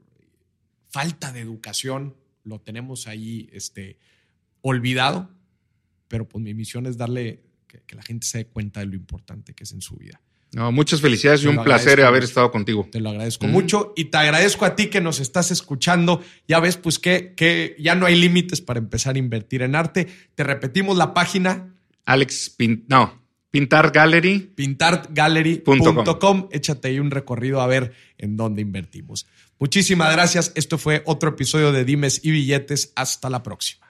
falta de educación lo tenemos ahí este, olvidado pero pues mi misión es darle que, la gente se dé cuenta de lo importante que es en su vida. No, muchas felicidades y un placer haber estado contigo. Te lo agradezco mucho y te agradezco a ti que nos estás escuchando. Ya ves, pues que, que ya no hay límites para empezar a invertir en arte. Te repetimos la página. Alex, Pin, no, Pintar Gallery. Pintargallery.com. Échate ahí un recorrido a ver en dónde invertimos. Muchísimas gracias. Esto fue otro episodio de Dimes y Billetes. Hasta la próxima.